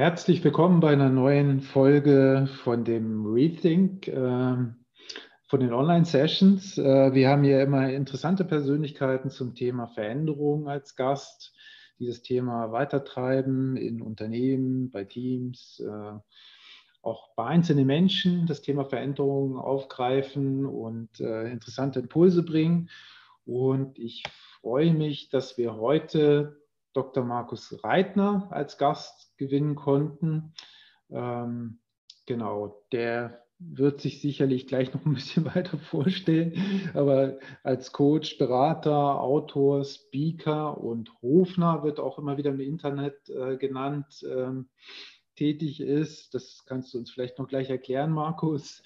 Herzlich willkommen bei einer neuen Folge von dem Rethink, äh, von den Online-Sessions. Äh, wir haben hier immer interessante Persönlichkeiten zum Thema Veränderung als Gast, die das Thema weitertreiben in Unternehmen, bei Teams, äh, auch bei einzelnen Menschen das Thema Veränderung aufgreifen und äh, interessante Impulse bringen. Und ich freue mich, dass wir heute Dr. Markus Reitner als Gast gewinnen konnten. Ähm, genau, der wird sich sicherlich gleich noch ein bisschen weiter vorstellen, aber als Coach, Berater, Autor, Speaker und Hofner wird auch immer wieder im Internet äh, genannt, ähm, tätig ist. Das kannst du uns vielleicht noch gleich erklären, Markus.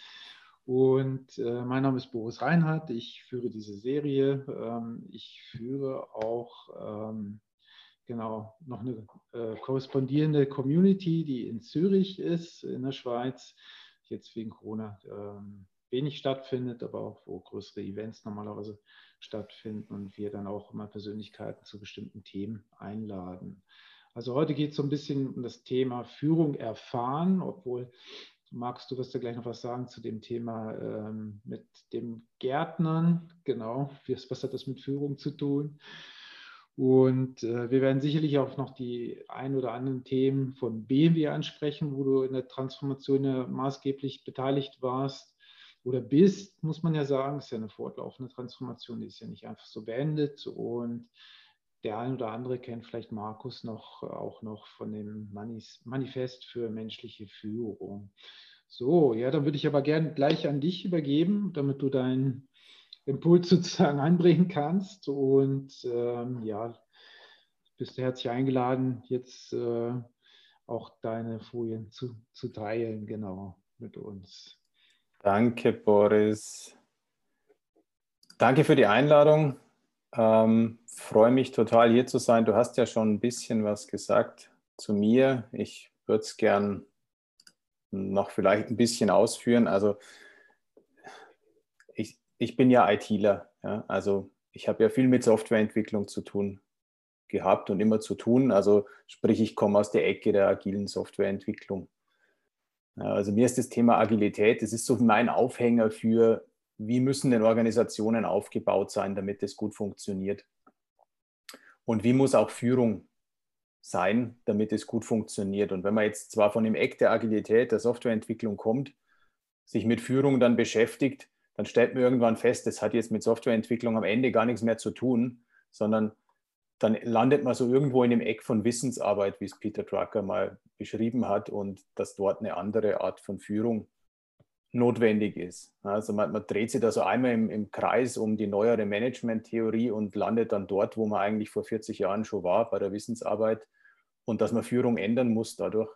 Und äh, mein Name ist Boris Reinhardt. Ich führe diese Serie. Ähm, ich führe auch ähm, genau noch eine äh, korrespondierende Community, die in Zürich ist, in der Schweiz, jetzt wegen Corona ähm, wenig stattfindet, aber auch wo größere Events normalerweise stattfinden und wir dann auch immer Persönlichkeiten zu bestimmten Themen einladen. Also heute geht es so ein bisschen um das Thema Führung erfahren, obwohl magst du, wirst du gleich noch was sagen zu dem Thema ähm, mit dem Gärtnern, genau, was hat das mit Führung zu tun? Und äh, wir werden sicherlich auch noch die ein oder anderen Themen von BMW ansprechen, wo du in der Transformation ja maßgeblich beteiligt warst oder bist, muss man ja sagen. Das ist ja eine fortlaufende Transformation, die ist ja nicht einfach so beendet. Und der ein oder andere kennt vielleicht Markus noch auch noch von dem Manifest für menschliche Führung. So, ja, dann würde ich aber gerne gleich an dich übergeben, damit du deinen Impuls sozusagen anbringen kannst. Und ähm, ja, bist du herzlich eingeladen, jetzt äh, auch deine Folien zu, zu teilen, genau, mit uns. Danke, Boris. Danke für die Einladung. Ähm, freue mich total hier zu sein. Du hast ja schon ein bisschen was gesagt zu mir. Ich würde es gern noch vielleicht ein bisschen ausführen. Also ich bin ja ITler, ja, also ich habe ja viel mit Softwareentwicklung zu tun gehabt und immer zu tun. Also sprich, ich komme aus der Ecke der agilen Softwareentwicklung. Also mir ist das Thema Agilität, das ist so mein Aufhänger für, wie müssen denn Organisationen aufgebaut sein, damit es gut funktioniert. Und wie muss auch Führung sein, damit es gut funktioniert. Und wenn man jetzt zwar von dem Eck der Agilität, der Softwareentwicklung kommt, sich mit Führung dann beschäftigt, dann stellt man irgendwann fest, das hat jetzt mit Softwareentwicklung am Ende gar nichts mehr zu tun, sondern dann landet man so irgendwo in dem Eck von Wissensarbeit, wie es Peter Drucker mal beschrieben hat, und dass dort eine andere Art von Führung notwendig ist. Also man, man dreht sich da so einmal im, im, Kreis um die neuere Management-Theorie und landet dann dort, wo man eigentlich vor 40 Jahren schon war, bei der Wissensarbeit, und dass man Führung ändern muss dadurch.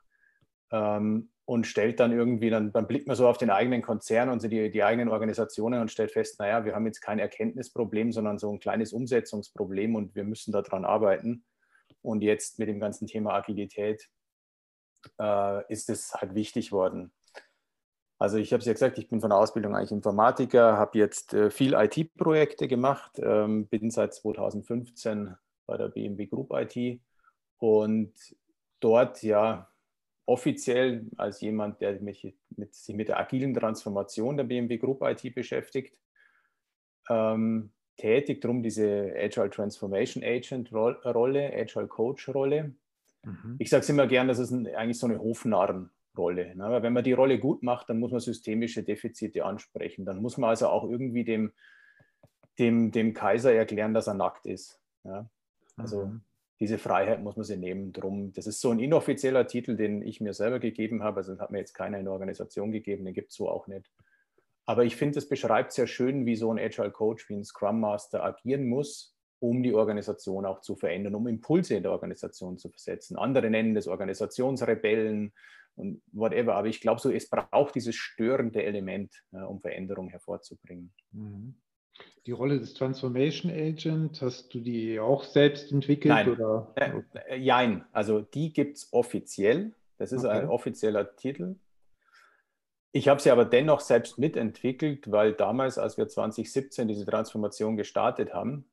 Ähm, und stellt dann irgendwie, dann, dann blickt man so auf den eigenen Konzern und die, die eigenen Organisationen und stellt fest, naja, wir haben jetzt kein Erkenntnisproblem, sondern so ein kleines Umsetzungsproblem und wir müssen daran arbeiten. Und jetzt mit dem ganzen Thema Agilität äh, ist es halt wichtig worden. Also ich habe es ja gesagt, ich bin von der Ausbildung eigentlich Informatiker, habe jetzt äh, viel IT-Projekte gemacht, ähm, bin seit 2015 bei der BMW Group IT und dort ja offiziell als jemand, der mich mit, sich mit der agilen Transformation der BMW Group IT beschäftigt, ähm, tätig, darum diese Agile Transformation Agent Rolle, Agile Coach Rolle. Mhm. Ich sage es immer gern, das ist ein, eigentlich so eine Hofnarrenrolle. Ne? Weil wenn man die Rolle gut macht, dann muss man systemische Defizite ansprechen. Dann muss man also auch irgendwie dem, dem, dem Kaiser erklären, dass er nackt ist. Ja? Also mhm diese Freiheit muss man sich nehmen. Drum, das ist so ein inoffizieller Titel, den ich mir selber gegeben habe. Also hat mir jetzt keiner in der Organisation gegeben, den gibt es so auch nicht. Aber ich finde, es beschreibt sehr schön, wie so ein Agile Coach, wie ein Scrum Master agieren muss, um die Organisation auch zu verändern, um Impulse in der Organisation zu versetzen. Andere nennen das Organisationsrebellen und whatever. Aber ich glaube so, es braucht dieses störende Element, ja, um Veränderung hervorzubringen. Mhm. Die Rolle des Transformation Agent, hast du die auch selbst entwickelt? Nein, oder? Äh, äh, nein. also die gibt es offiziell. Das ist okay. ein offizieller Titel. Ich habe sie aber dennoch selbst mitentwickelt, weil damals, als wir 2017 diese Transformation gestartet haben,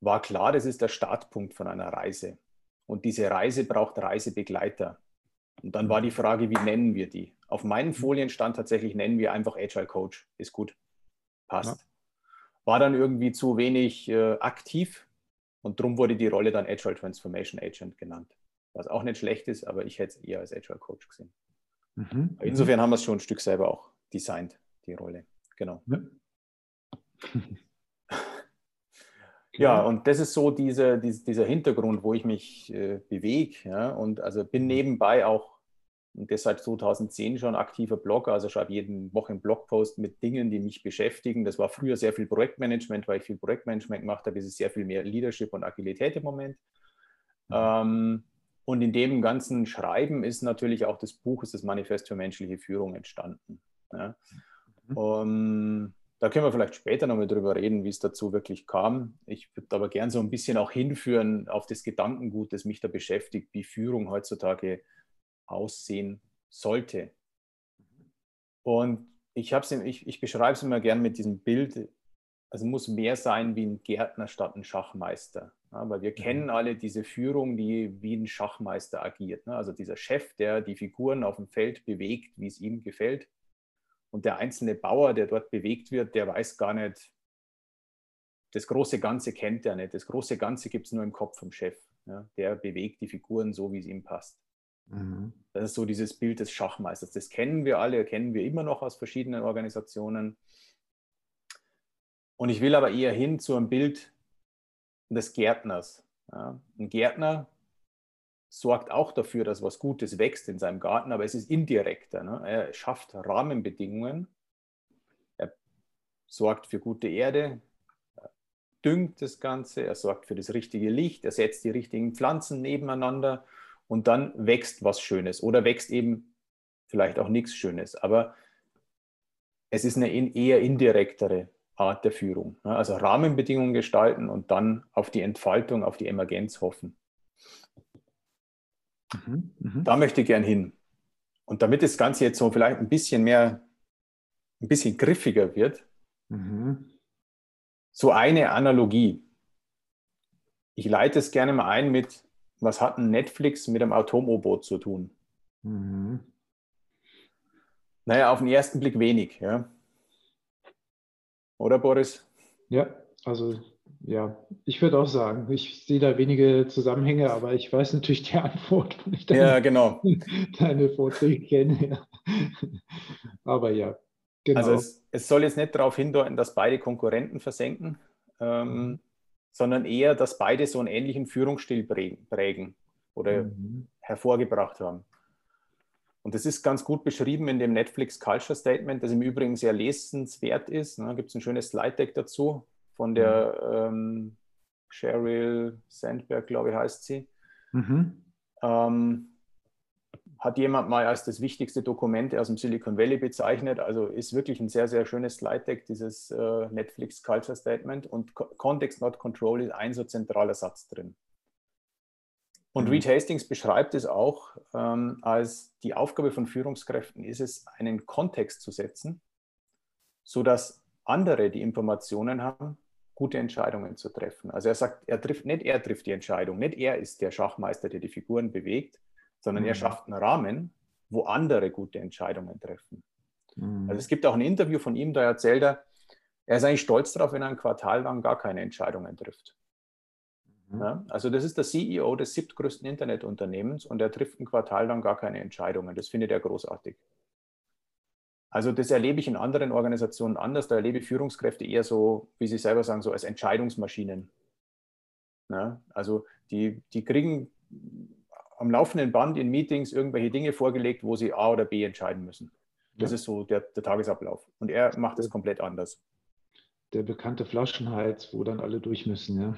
war klar, das ist der Startpunkt von einer Reise. Und diese Reise braucht Reisebegleiter. Und dann war die Frage, wie nennen wir die? Auf meinen Folien stand tatsächlich, nennen wir einfach Agile Coach. Ist gut. Passt. Ja. War dann irgendwie zu wenig äh, aktiv und darum wurde die Rolle dann Agile Transformation Agent genannt. Was auch nicht schlecht ist, aber ich hätte es eher als Agile Coach gesehen. Mhm. Insofern haben wir es schon ein Stück selber auch designt, die Rolle. Genau. Ja. Ja, und das ist so diese, diese, dieser Hintergrund, wo ich mich äh, bewege. Ja? Und also bin mhm. nebenbei auch, und das seit 2010 schon aktiver Blogger, also schreibe jeden Woche einen Blogpost mit Dingen, die mich beschäftigen. Das war früher sehr viel Projektmanagement, weil ich viel Projektmanagement gemacht habe. Es ist sehr viel mehr Leadership und Agilität im Moment. Mhm. Ähm, und in dem ganzen Schreiben ist natürlich auch das Buch, ist das Manifest für menschliche Führung entstanden. Ja? Mhm. Um, da können wir vielleicht später nochmal drüber reden, wie es dazu wirklich kam. Ich würde aber gern so ein bisschen auch hinführen auf das Gedankengut, das mich da beschäftigt, wie Führung heutzutage aussehen sollte. Und ich, ich, ich beschreibe es immer gern mit diesem Bild, also muss mehr sein wie ein Gärtner statt ein Schachmeister. Ja, weil wir mhm. kennen alle diese Führung, die wie ein Schachmeister agiert. Ne? Also dieser Chef, der die Figuren auf dem Feld bewegt, wie es ihm gefällt. Und der einzelne Bauer, der dort bewegt wird, der weiß gar nicht, das große Ganze kennt er nicht. Das große Ganze gibt es nur im Kopf vom Chef. Ja? Der bewegt die Figuren so, wie es ihm passt. Mhm. Das ist so dieses Bild des Schachmeisters. Das kennen wir alle, kennen wir immer noch aus verschiedenen Organisationen. Und ich will aber eher hin zu einem Bild des Gärtners. Ja? Ein Gärtner sorgt auch dafür, dass was Gutes wächst in seinem Garten, aber es ist indirekter. Ne? Er schafft Rahmenbedingungen, er sorgt für gute Erde, er düngt das Ganze, er sorgt für das richtige Licht, er setzt die richtigen Pflanzen nebeneinander und dann wächst was Schönes oder wächst eben vielleicht auch nichts Schönes. Aber es ist eine eher indirektere Art der Führung. Ne? Also Rahmenbedingungen gestalten und dann auf die Entfaltung, auf die Emergenz hoffen. Mhm, mh. Da möchte ich gern hin. Und damit das Ganze jetzt so vielleicht ein bisschen mehr, ein bisschen griffiger wird, mhm. so eine Analogie. Ich leite es gerne mal ein mit, was hat ein Netflix mit einem Atom-U-Boot zu tun? Mhm. Naja, auf den ersten Blick wenig. Ja. Oder Boris? Ja, also ja, ich würde auch sagen, ich sehe da wenige Zusammenhänge, aber ich weiß natürlich die Antwort, weil ich deine, ja, genau. deine Vorträge kenne. aber ja, genau. Also es, es, soll jetzt nicht darauf hindeuten, dass beide Konkurrenten versenken, ähm, mhm. Sondern eher, dass beide so einen ähnlichen Führungsstil prägen oder mhm. hervorgebracht haben. Und das ist ganz gut beschrieben in dem Netflix Culture Statement, das im Übrigen sehr lesenswert ist. Da gibt es ein schönes Slide-Deck dazu von der ähm, Sheryl Sandberg, glaube ich, heißt sie. Mhm. Ähm, hat jemand mal als das wichtigste Dokument aus dem Silicon Valley bezeichnet. Also ist wirklich ein sehr, sehr schönes Slide-Deck, dieses äh, Netflix Culture Statement. Und Co Context Not Control ist ein so zentraler Satz drin. Und mhm. Reed Hastings beschreibt es auch ähm, als die Aufgabe von Führungskräften ist es, einen Kontext zu setzen, sodass andere, die Informationen haben, gute Entscheidungen zu treffen. Also er sagt, er trifft, nicht er trifft die Entscheidung, nicht er ist der Schachmeister, der die Figuren bewegt, sondern mhm. er schafft einen Rahmen, wo andere gute Entscheidungen treffen. Mhm. Also es gibt auch ein Interview von ihm, da erzählt er, er ist eigentlich stolz darauf, wenn er ein Quartal lang gar keine Entscheidungen trifft. Mhm. Ja, also das ist der CEO des siebtgrößten Internetunternehmens und er trifft ein Quartal lang gar keine Entscheidungen. Das findet er großartig. Also das erlebe ich in anderen Organisationen anders. Da erlebe ich Führungskräfte eher so, wie Sie selber sagen, so als Entscheidungsmaschinen. Ja, also die, die kriegen am laufenden Band in Meetings irgendwelche Dinge vorgelegt, wo sie A oder B entscheiden müssen. Das ja. ist so der, der Tagesablauf. Und er macht es komplett anders. Der bekannte Flaschenhals, wo dann alle durch müssen, ja.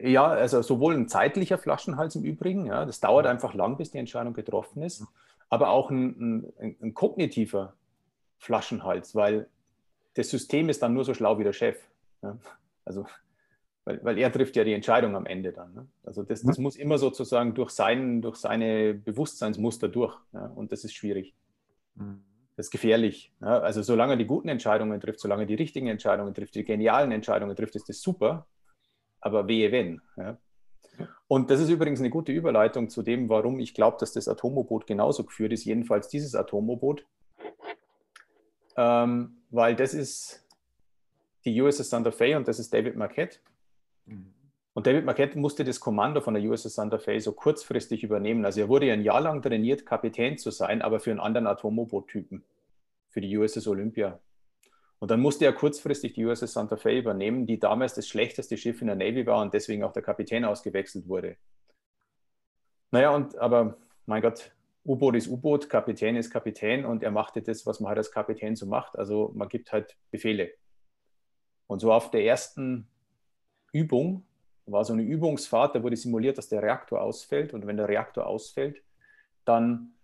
Ja, also sowohl ein zeitlicher Flaschenhals im Übrigen, ja, das dauert einfach lang, bis die Entscheidung getroffen ist, aber auch ein, ein, ein kognitiver Flaschenhals, weil das System ist dann nur so schlau wie der Chef. Ja? Also, weil, weil er trifft ja die Entscheidung am Ende dann. Ne? Also das, das muss immer sozusagen durch, sein, durch seine Bewusstseinsmuster durch. Ja? Und das ist schwierig. Mhm. Das ist gefährlich. Ja? Also solange er die guten Entscheidungen trifft, solange er die richtigen Entscheidungen trifft, die genialen Entscheidungen trifft, ist das super aber wehe wenn. Ja. Und das ist übrigens eine gute Überleitung zu dem, warum ich glaube, dass das Atomoboot genauso geführt ist, jedenfalls dieses Atomoboot. Ähm, weil das ist die USS Santa Fe und das ist David Marquette. Und David Marquette musste das Kommando von der USS Santa Fe so kurzfristig übernehmen. Also er wurde ja ein Jahr lang trainiert, Kapitän zu sein, aber für einen anderen Atomboottypen, für die USS Olympia. Und dann musste er kurzfristig die USS Santa Fe übernehmen, die damals das schlechteste Schiff in der Navy war und deswegen auch der Kapitän ausgewechselt wurde. Naja, und aber mein Gott, U-Boot ist U-Boot, Kapitän ist Kapitän und er machte das, was man halt als Kapitän so macht. Also man gibt halt Befehle. Und so auf der ersten Übung war so eine Übungsfahrt, da wurde simuliert, dass der Reaktor ausfällt. Und wenn der Reaktor ausfällt, dann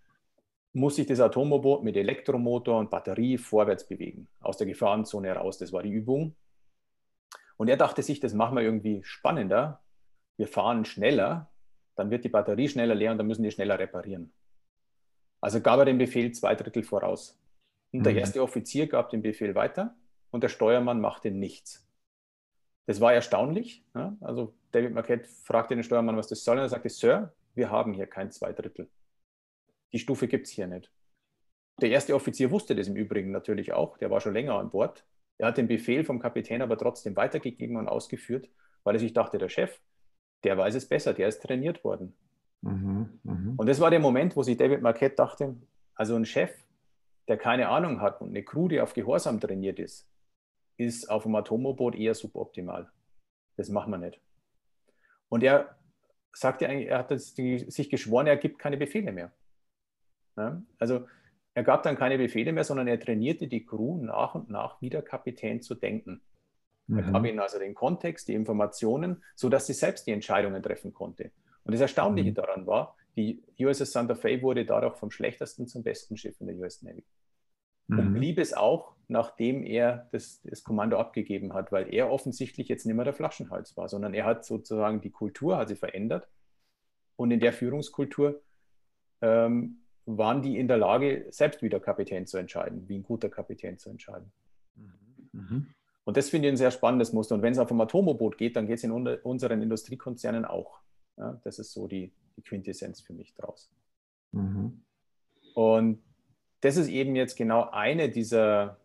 muss sich das Atomboot mit Elektromotor und Batterie vorwärts bewegen, aus der Gefahrenzone heraus. Das war die Übung. Und er dachte sich, das machen wir irgendwie spannender. Wir fahren schneller, dann wird die Batterie schneller leer und dann müssen die schneller reparieren. Also gab er den Befehl zwei Drittel voraus. Und mhm. der erste Offizier gab den Befehl weiter und der Steuermann machte nichts. Das war erstaunlich. Ja? Also David Marquette fragte den Steuermann, was das soll, und er sagte, Sir, wir haben hier kein Zweidrittel. Die Stufe gibt es hier nicht. Der erste Offizier wusste das im Übrigen natürlich auch, der war schon länger an Bord. Er hat den Befehl vom Kapitän aber trotzdem weitergegeben und ausgeführt, weil er sich dachte, der Chef, der weiß es besser, der ist trainiert worden. Mhm, mh. Und das war der Moment, wo sich David Marquette dachte, also ein Chef, der keine Ahnung hat und eine Crew, die auf Gehorsam trainiert ist, ist auf dem Atomboot eher suboptimal. Das machen wir nicht. Und er sagte eigentlich, er hat sich geschworen, er gibt keine Befehle mehr. Ja? Also er gab dann keine Befehle mehr, sondern er trainierte die Crew nach und nach wieder Kapitän zu denken. Mhm. Er gab ihnen also den Kontext, die Informationen, sodass sie selbst die Entscheidungen treffen konnte. Und das Erstaunliche mhm. daran war, die USS Santa Fe wurde dadurch vom schlechtesten zum besten Schiff in der US Navy. Mhm. Und blieb es auch, nachdem er das, das, Kommando abgegeben hat, weil er offensichtlich jetzt nicht mehr der Flaschenhals war, sondern er hat sozusagen die Kultur hat sie verändert. Und in der Führungskultur ähm, waren die in der Lage, selbst wieder Kapitän zu entscheiden, wie ein guter Kapitän zu entscheiden. Mhm. mhm. Und das finde ich ein sehr spannendes Muster. Und wenn es auf einem Atomoboot geht, dann geht es in unseren Industriekonzernen auch. Ja, das ist so die, die Quintessenz für mich draus. Mhm. Und das ist eben jetzt genau eine dieser,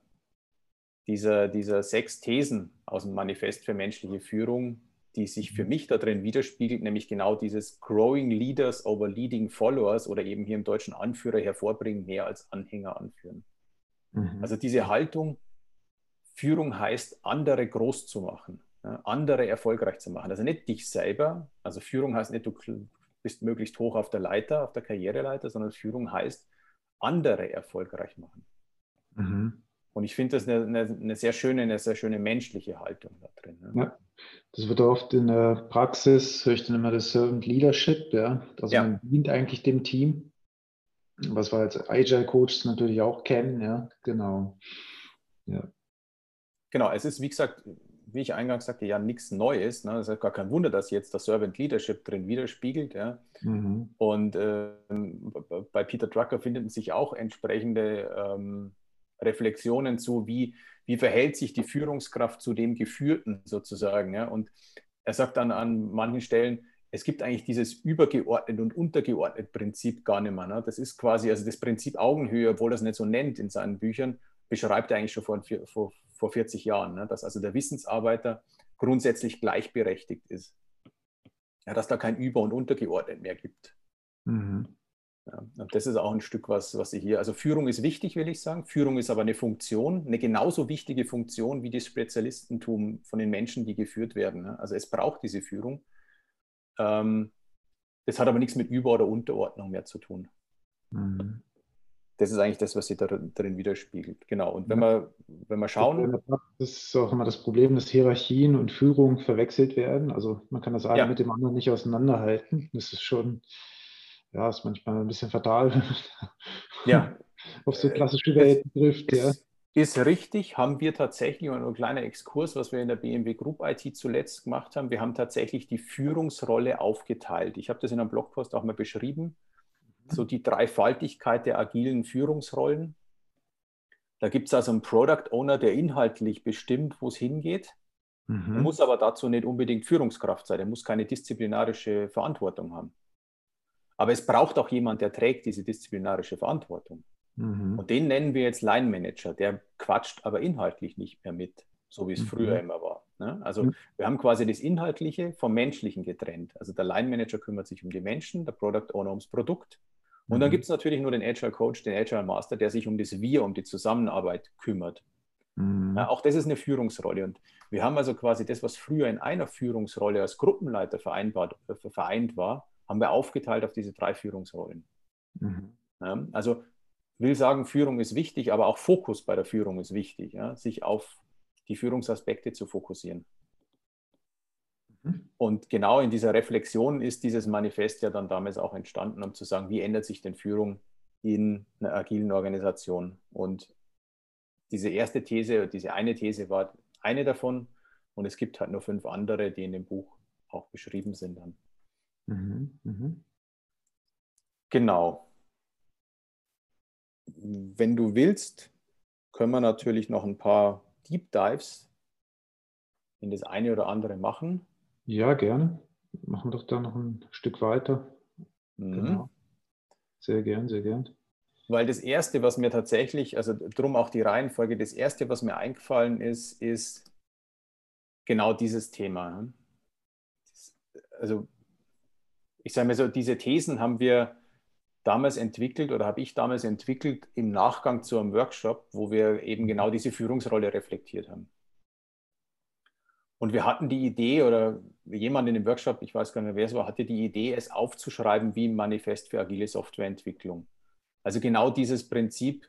dieser, dieser sechs Thesen aus dem Manifest für menschliche Führung, die sich für mhm. mich da drin widerspiegelt, nämlich genau dieses Growing Leaders over Leading Followers oder eben hier im deutschen Anführer hervorbringen, mehr als Anhänger anführen. Mhm. Also diese Haltung, Führung heißt, andere groß zu machen, andere erfolgreich zu machen. Also nicht dich selber, also Führung heißt nicht, du bist möglichst hoch auf der Leiter, auf der Karriereleiter, sondern Führung heißt, andere erfolgreich machen. Mhm. Und ich finde das eine, eine, eine, sehr schöne, eine sehr schöne menschliche Haltung da drin. Ne? Ja, das wird oft in der Praxis, höre ich dann immer das Servant Leadership, ja. Also ja. man dient eigentlich dem Team, was wir als Agile Coaches natürlich auch kennen, ja, genau. Ja. Genau, es ist wie gesagt wie ich eingangs sagte, ja nichts Neues. Ne? Das ist gar kein Wunder, dass jetzt das Servant Leadership drin widerspiegelt. Ja? Mhm. Und äh, bei Peter Drucker finden sich auch entsprechende ähm, Reflexionen zu, wie, wie verhält sich die Führungskraft zu dem Geführten sozusagen. Ja? Und er sagt dann an manchen Stellen, es gibt eigentlich dieses übergeordnet und untergeordnet Prinzip gar nicht mehr. Ne? Das ist quasi, also das Prinzip Augenhöhe, obwohl er es nicht so nennt in seinen Büchern, beschreibt er eigentlich schon vor, vor, vor 40 Jahren, ne? dass also der Wissensarbeiter grundsätzlich gleichberechtigt ist. Ja, dass da kein Über- und Untergeordnet mehr gibt. Mhm. Und das ist auch ein Stück, was, was ich hier, also Führung ist wichtig, will ich sagen. Führung ist aber eine Funktion, eine genauso wichtige Funktion wie das Spezialistentum von den Menschen, die geführt werden. Ne? Also es braucht diese Führung. Ähm, das hat aber nichts mit Über- oder Unterordnung mehr zu tun. Mhm das ist eigentlich das, was sich darin widerspiegelt. Genau. Und wenn, ja. wir, wenn wir schauen. Das ist auch immer das Problem, dass Hierarchien und Führung verwechselt werden. Also man kann das eine ja. mit dem anderen nicht auseinanderhalten. Das ist schon, ja, ist manchmal ein bisschen fatal, ja. auf so klassische Welten trifft. Ja. Ist richtig, haben wir tatsächlich, und ein kleiner Exkurs, was wir in der BMW Group IT zuletzt gemacht haben, wir haben tatsächlich die Führungsrolle aufgeteilt. Ich habe das in einem Blogpost auch mal beschrieben so die Dreifaltigkeit der agilen Führungsrollen. Da gibt es also einen Product Owner, der inhaltlich bestimmt, wo es hingeht. Mhm. Muss aber dazu nicht unbedingt Führungskraft sein, er muss keine disziplinarische Verantwortung haben. Aber es braucht auch jemand, der trägt diese disziplinarische Verantwortung. Mhm. Und den nennen wir jetzt Line Manager. Der quatscht aber inhaltlich nicht mehr mit, so wie es mhm. früher immer war. Ne? Also mhm. wir haben quasi das Inhaltliche vom Menschlichen getrennt. Also der Line Manager kümmert sich um die Menschen, der Product Owner ums Produkt. Und dann mhm. gibt es natürlich nur den Agile Coach, den Agile Master, der sich um das Wir, um die Zusammenarbeit kümmert. Mhm. Ja, auch das ist eine Führungsrolle. Und wir haben also quasi das, was früher in einer Führungsrolle als Gruppenleiter vereinbart, äh, vereint war, haben wir aufgeteilt auf diese drei Führungsrollen. Mhm. Ja, also will sagen, Führung ist wichtig, aber auch Fokus bei der Führung ist wichtig, ja, sich auf die Führungsaspekte zu fokussieren. Mhm. Und genau in dieser Reflexion ist dieses Manifest ja dann damals auch entstanden, um zu sagen, wie ändert sich denn Führung in einer agilen Organisation? Und diese erste These, diese eine These war eine davon. Und es gibt halt nur fünf andere, die in dem Buch auch beschrieben sind dann. Mhm. Mhm. Genau. Wenn du willst, können wir natürlich noch ein paar Deep Dives in das eine oder andere machen. Ja, gerne. Machen wir doch da noch ein Stück weiter. Mhm. Genau. Sehr gern, sehr gern. Weil das Erste, was mir tatsächlich, also drum auch die Reihenfolge, das Erste, was mir eingefallen ist, ist genau dieses Thema. Also ich sage mal so, diese Thesen haben wir damals entwickelt oder habe ich damals entwickelt im Nachgang zu einem Workshop, wo wir eben genau diese Führungsrolle reflektiert haben. Und wir hatten die Idee, oder jemand in dem Workshop, ich weiß gar nicht, wer es war, hatte die Idee, es aufzuschreiben wie ein Manifest für agile Softwareentwicklung. Also genau dieses Prinzip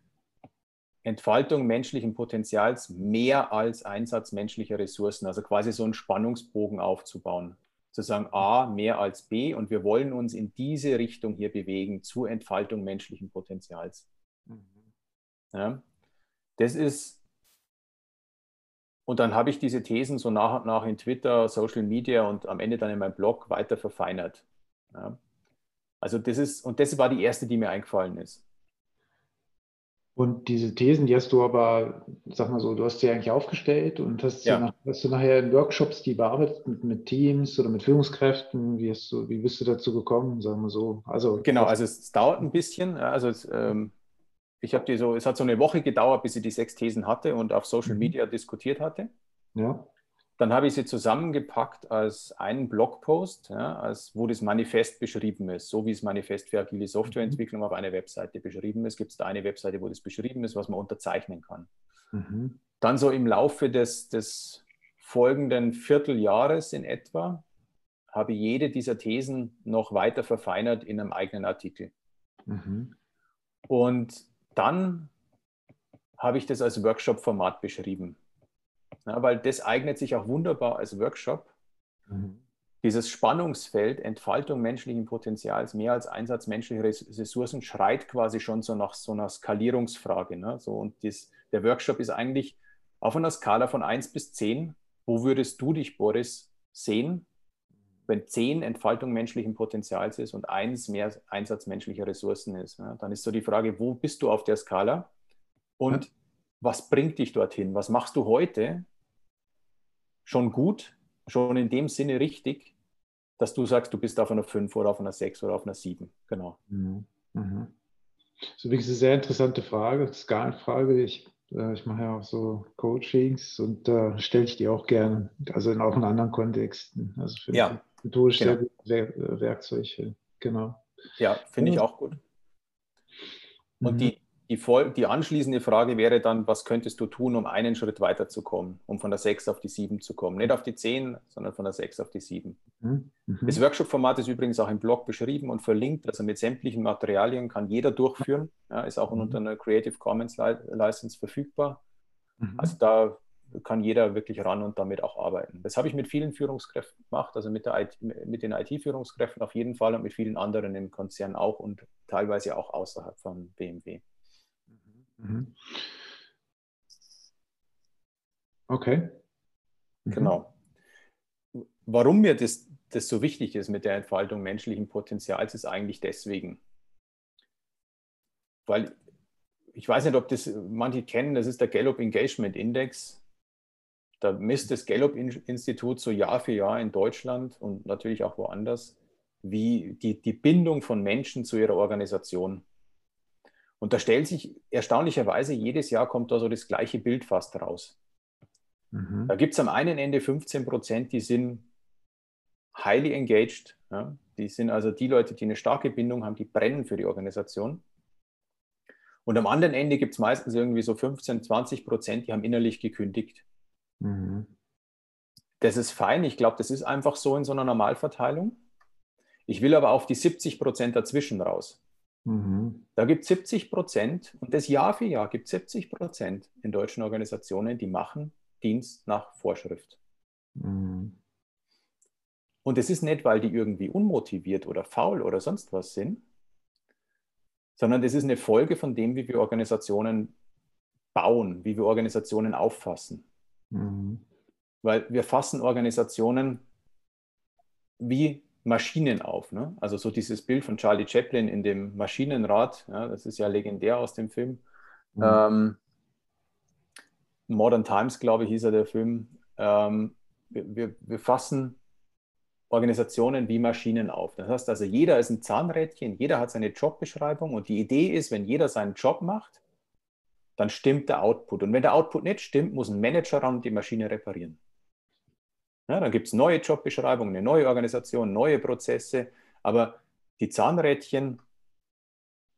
Entfaltung menschlichen Potenzials mehr als Einsatz menschlicher Ressourcen, also quasi so einen Spannungsbogen aufzubauen. Zu sagen, A mehr als B und wir wollen uns in diese Richtung hier bewegen zur Entfaltung menschlichen Potenzials. Mhm. Ja, das ist, und dann habe ich diese Thesen so nach und nach in Twitter, Social Media und am Ende dann in meinem Blog weiter verfeinert. Ja. Also das ist, und das war die erste, die mir eingefallen ist. Und diese Thesen, die hast du aber, sag mal so, du hast sie eigentlich aufgestellt und hast, ja. nach, hast du nachher in Workshops die bearbeitet mit, mit, Teams oder mit Führungskräften? Wie, hast du, wie bist du dazu gekommen, sagen wir so? Also, genau, also es dauert ein bisschen. Also es, ähm, ich habe die so, es hat so eine Woche gedauert, bis ich die sechs Thesen hatte und auf Social mhm. Media diskutiert hatte. Ja. Dann habe ich sie zusammengepackt als einen Blogpost, ja, als, wo das Manifest beschrieben ist. So wie das Manifest für agile Softwareentwicklung auf einer Webseite beschrieben ist, gibt es da eine Webseite, wo das beschrieben ist, was man unterzeichnen kann. Mhm. Dann so im Laufe des, des folgenden Vierteljahres in etwa habe ich jede dieser Thesen noch weiter verfeinert in einem eigenen Artikel. Mhm. Und dann habe ich das als Workshop-Format beschrieben. Ja, weil das eignet sich auch wunderbar als Workshop. Mhm. Dieses Spannungsfeld, Entfaltung menschlichen Potenzials, mehr als Einsatz menschlicher Ressourcen, schreit quasi schon so nach so einer Skalierungsfrage. Ne? So, und das, der Workshop ist eigentlich auf einer Skala von 1 bis 10. Wo würdest du dich, Boris, sehen, wenn 10 Entfaltung menschlichen Potenzials ist und 1 mehr Einsatz menschlicher Ressourcen ist? Ja? Dann ist so die Frage, wo bist du auf der Skala? Und ja. was bringt dich dorthin? Was machst du heute, schon gut, schon in dem Sinne richtig, dass du sagst, du bist auf einer 5 oder auf einer 6 oder auf einer 7. Genau. Mhm. Mhm. Das ist übrigens eine sehr interessante Frage, Skalenfrage. Ich, äh, ich mache ja auch so Coachings und da äh, stelle ich die auch gerne, also in auch in anderen Kontexten. Also für ja, methodisch genau. sehr gutes äh, Werkzeug. Genau. Ja, finde ich auch gut. Und mhm. die, die, die anschließende Frage wäre dann, was könntest du tun, um einen Schritt weiterzukommen, um von der 6 auf die 7 zu kommen? Nicht auf die 10, sondern von der 6 auf die 7. Mhm. Das Workshop-Format ist übrigens auch im Blog beschrieben und verlinkt, also mit sämtlichen Materialien kann jeder durchführen, ja, ist auch mhm. unter einer Creative Commons License verfügbar. Mhm. Also da kann jeder wirklich ran und damit auch arbeiten. Das habe ich mit vielen Führungskräften gemacht, also mit, IT, mit den IT-Führungskräften auf jeden Fall und mit vielen anderen im Konzern auch und teilweise auch außerhalb von BMW. Mhm. Okay. Mhm. Genau. Warum mir das, das so wichtig ist mit der Entfaltung menschlichen Potenzials, ist eigentlich deswegen. Weil ich weiß nicht, ob das manche kennen, das ist der Gallup Engagement Index. da misst das Gallup-Institut so Jahr für Jahr in Deutschland und natürlich auch woanders, wie die, die Bindung von Menschen zu ihrer Organisation. Und da stellt sich erstaunlicherweise, jedes Jahr kommt da so das gleiche Bild fast raus. Mhm. Da gibt es am einen Ende 15 Prozent, die sind highly engaged. Ja? Die sind also die Leute, die eine starke Bindung haben, die brennen für die Organisation. Und am anderen Ende gibt es meistens irgendwie so 15, 20 Prozent, die haben innerlich gekündigt. Mhm. Das ist fein. Ich glaube, das ist einfach so in so einer Normalverteilung. Ich will aber auf die 70 Prozent dazwischen raus. Mhm. Da gibt es 70 Prozent und das Jahr für Jahr gibt es 70 Prozent in deutschen Organisationen, die machen Dienst nach Vorschrift. Mhm. Und es ist nicht, weil die irgendwie unmotiviert oder faul oder sonst was sind, sondern das ist eine Folge von dem, wie wir Organisationen bauen, wie wir Organisationen auffassen. Mhm. Weil wir fassen Organisationen wie Maschinen auf. Ne? Also so dieses Bild von Charlie Chaplin in dem Maschinenrad, ja, das ist ja legendär aus dem Film. Mhm. Ähm, Modern Times, glaube ich, hieß er der Film. Ähm, wir, wir, wir, fassen Organisationen wie Maschinen auf. Das heißt also, jeder ist ein Zahnrädchen, jeder hat seine Jobbeschreibung und die Idee ist, wenn jeder seinen Job macht, dann stimmt der Output. Und wenn der Output nicht stimmt, muss ein Manager ran und die Maschine reparieren. Ja, dann gibt es neue Jobbeschreibungen, eine neue Organisation, neue Prozesse, aber die Zahnrädchen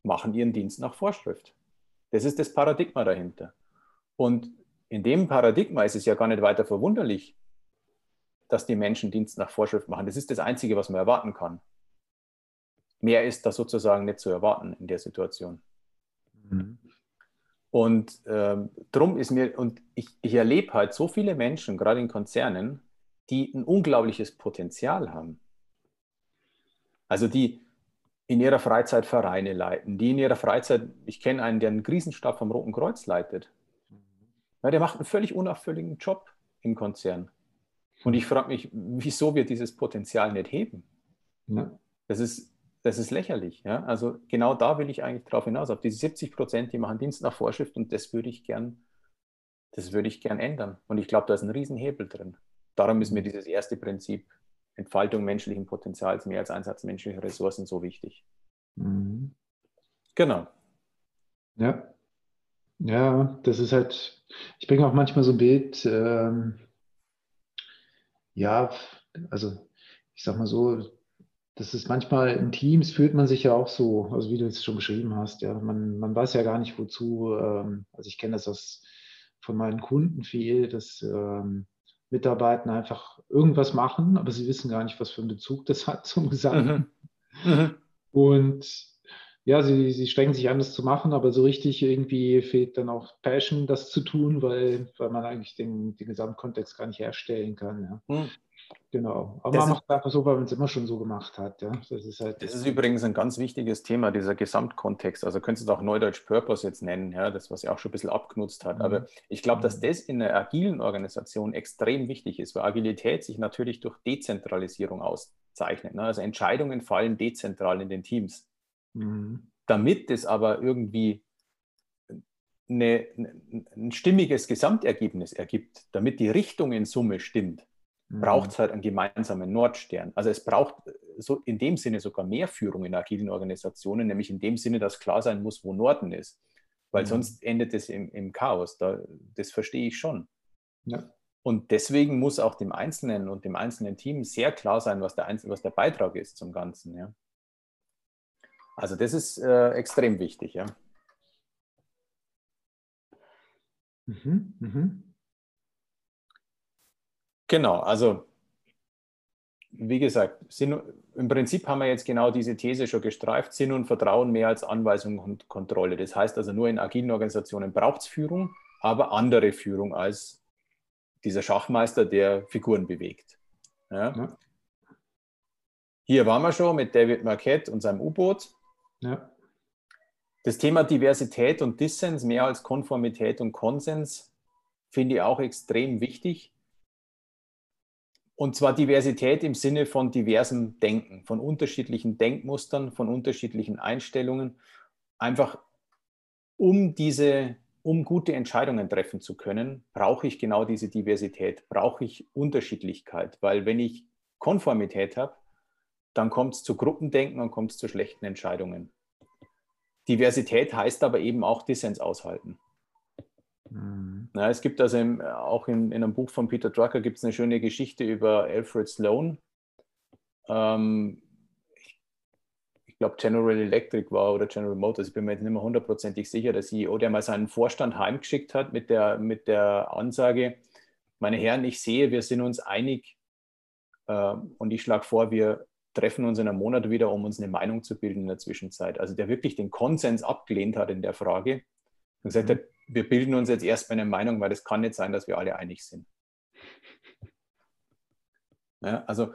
machen ihren Dienst nach Vorschrift. Das ist das Paradigma dahinter. Und in dem Paradigma ist es ja gar nicht weiter verwunderlich, dass die Menschen Dienst nach Vorschrift machen. Das ist das Einzige, was man erwarten kann. Mehr ist da sozusagen nicht zu erwarten in der Situation. Mhm. Und ähm, drum ist mir, und ich, ich erlebe halt so viele Menschen, gerade in Konzernen, die ein unglaubliches Potenzial haben. Also die in ihrer Freizeit Vereine leiten, die in ihrer Freizeit, ich kenne einen, der einen Krisenstab vom Roten Kreuz leitet. Ja, der macht einen völlig unauffälligen Job im Konzern. Und ich frage mich, wieso wir dieses Potenzial nicht heben? Ja. Das, ist, das ist lächerlich. Ja? Also genau da will ich eigentlich drauf hinaus, auf diese 70 Prozent, die machen Dienst nach Vorschrift und das würde ich gern, das würde ich gern ändern. Und ich glaube, da ist ein Riesenhebel drin darum ist mir dieses erste Prinzip Entfaltung menschlichen Potenzials mehr als Einsatz menschlicher Ressourcen so wichtig. Mhm. Genau. Ja. Ja, das ist halt, ich bringe auch manchmal so ein Bild, ähm, ja, also ich sag mal so, das ist manchmal in Teams fühlt man sich ja auch so, also wie du es schon beschrieben hast, ja, man, man weiß ja gar nicht wozu, ähm, also ich kenne das aus, von meinen Kunden viel, dass ähm, Mitarbeiter einfach irgendwas machen, aber sie wissen gar nicht, was für einen Bezug das hat zum Gesamten. Mhm. Mhm. Und ja, sie, sie strengen sich an, das zu machen, aber so richtig irgendwie fehlt dann auch Passion, das zu tun, weil, weil man eigentlich den, den Gesamtkontext gar nicht herstellen kann. Ja. Mhm. Genau. Aber das man macht es einfach so, weil man es immer schon so gemacht hat. Ja. Das, ist halt das ist übrigens ein ganz wichtiges Thema, dieser Gesamtkontext. Also könntest du es auch Neudeutsch Purpose jetzt nennen, ja, das, was ja auch schon ein bisschen abgenutzt hat. Mhm. Aber ich glaube, dass mhm. das in einer agilen Organisation extrem wichtig ist, weil Agilität sich natürlich durch Dezentralisierung auszeichnet. Ne? Also Entscheidungen fallen dezentral in den Teams. Mhm. Damit es aber irgendwie eine, ein stimmiges Gesamtergebnis ergibt, damit die Richtung in Summe stimmt, braucht es mhm. halt einen gemeinsamen Nordstern. Also es braucht so in dem Sinne sogar mehr Führung in agilen Organisationen, nämlich in dem Sinne, dass klar sein muss, wo Norden ist. Weil mhm. sonst endet es im, im Chaos. Da, das verstehe ich schon. Ja. Und deswegen muss auch dem Einzelnen und dem einzelnen Team sehr klar sein, was der, Einzel was der Beitrag ist zum Ganzen. Ja. Also das ist äh, extrem wichtig. Ja. Mhm, mhm. Genau, also wie gesagt, Sinn, im Prinzip haben wir jetzt genau diese These schon gestreift, Sinn und Vertrauen mehr als Anweisung und Kontrolle. Das heißt also, nur in agilen Organisationen braucht es Führung, aber andere Führung als dieser Schachmeister, der Figuren bewegt. Ja. Ja. Hier waren wir schon mit David Marquette und seinem U-Boot. Ja. Das Thema Diversität und Dissens mehr als Konformität und Konsens finde ich auch extrem wichtig. Und zwar Diversität im Sinne von diversem Denken, von unterschiedlichen Denkmustern, von unterschiedlichen Einstellungen, einfach um diese um gute Entscheidungen treffen zu können, brauche ich genau diese Diversität, brauche ich Unterschiedlichkeit, weil wenn ich Konformität habe, dann kommt es zu Gruppendenken und kommt es zu schlechten Entscheidungen. Diversität heißt aber eben auch Dissens aushalten. Mhm. Na, es gibt also im, auch in, in, einem Buch von Peter Drucker gibt es eine schöne Geschichte über Alfred Sloan. Ähm, ich glaube General Electric war oder General Motors, ich bin mir jetzt nicht mehr hundertprozentig sicher, der CEO, der mal seinen Vorstand heimgeschickt hat mit der, mit der Ansage, meine Herren, ich sehe, wir sind uns einig äh, und ich schlage vor, wir treffen uns in einem Monat wieder, um uns eine Meinung zu bilden in der Zwischenzeit. Also der wirklich den Konsens abgelehnt hat in der Frage und gesagt mhm. hat, wir bilden uns jetzt erstmal eine Meinung, weil es kann nicht sein, dass wir alle einig sind. Ja, also,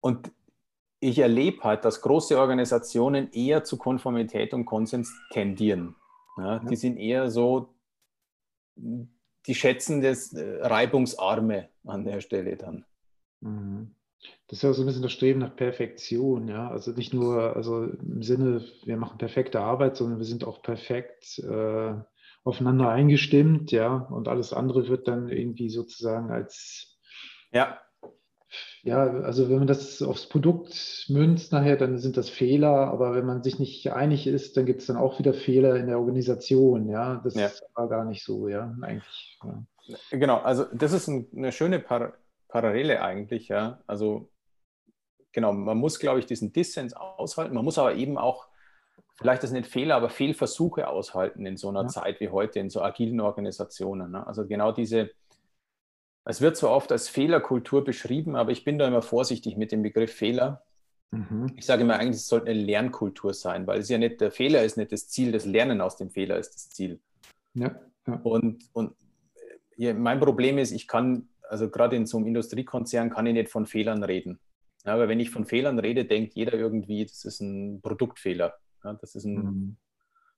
und ich erlebe halt, dass große Organisationen eher zu Konformität und Konsens tendieren. Ja, die sind eher so, die schätzen das äh, Reibungsarme an der Stelle dann. Mhm. Das ist ja so ein bisschen das Streben nach Perfektion, ja. Also nicht nur, also im Sinne, wir machen perfekte Arbeit, sondern wir sind auch perfekt äh, aufeinander eingestimmt, ja. Und alles andere wird dann irgendwie sozusagen als ja. Ja, also wenn man das aufs Produkt münzt nachher, dann sind das Fehler, aber wenn man sich nicht einig ist, dann gibt es dann auch wieder Fehler in der Organisation, ja. Das ja. war gar nicht so, ja, eigentlich. Ja. Genau, also das ist ein, eine schöne Par Parallele eigentlich, ja. Also genau, man muss, glaube ich, diesen Dissens aushalten. Man muss aber eben auch, vielleicht es nicht Fehler, aber Fehlversuche aushalten in so einer ja. Zeit wie heute, in so agilen Organisationen. Ne? Also genau diese, es wird zwar oft als Fehlerkultur beschrieben, aber ich bin da immer vorsichtig mit dem Begriff Fehler. Mhm. Ich sage immer eigentlich, es sollte eine Lernkultur sein, weil es ja nicht, der Fehler ist nicht das Ziel, das Lernen aus dem Fehler ist das Ziel. Ja, ja. Und, und ja, mein Problem ist, ich kann also gerade in so einem Industriekonzern kann ich nicht von Fehlern reden. Ja, aber wenn ich von Fehlern rede, denkt jeder irgendwie, das ist ein Produktfehler. Ja, das ist ein, mhm.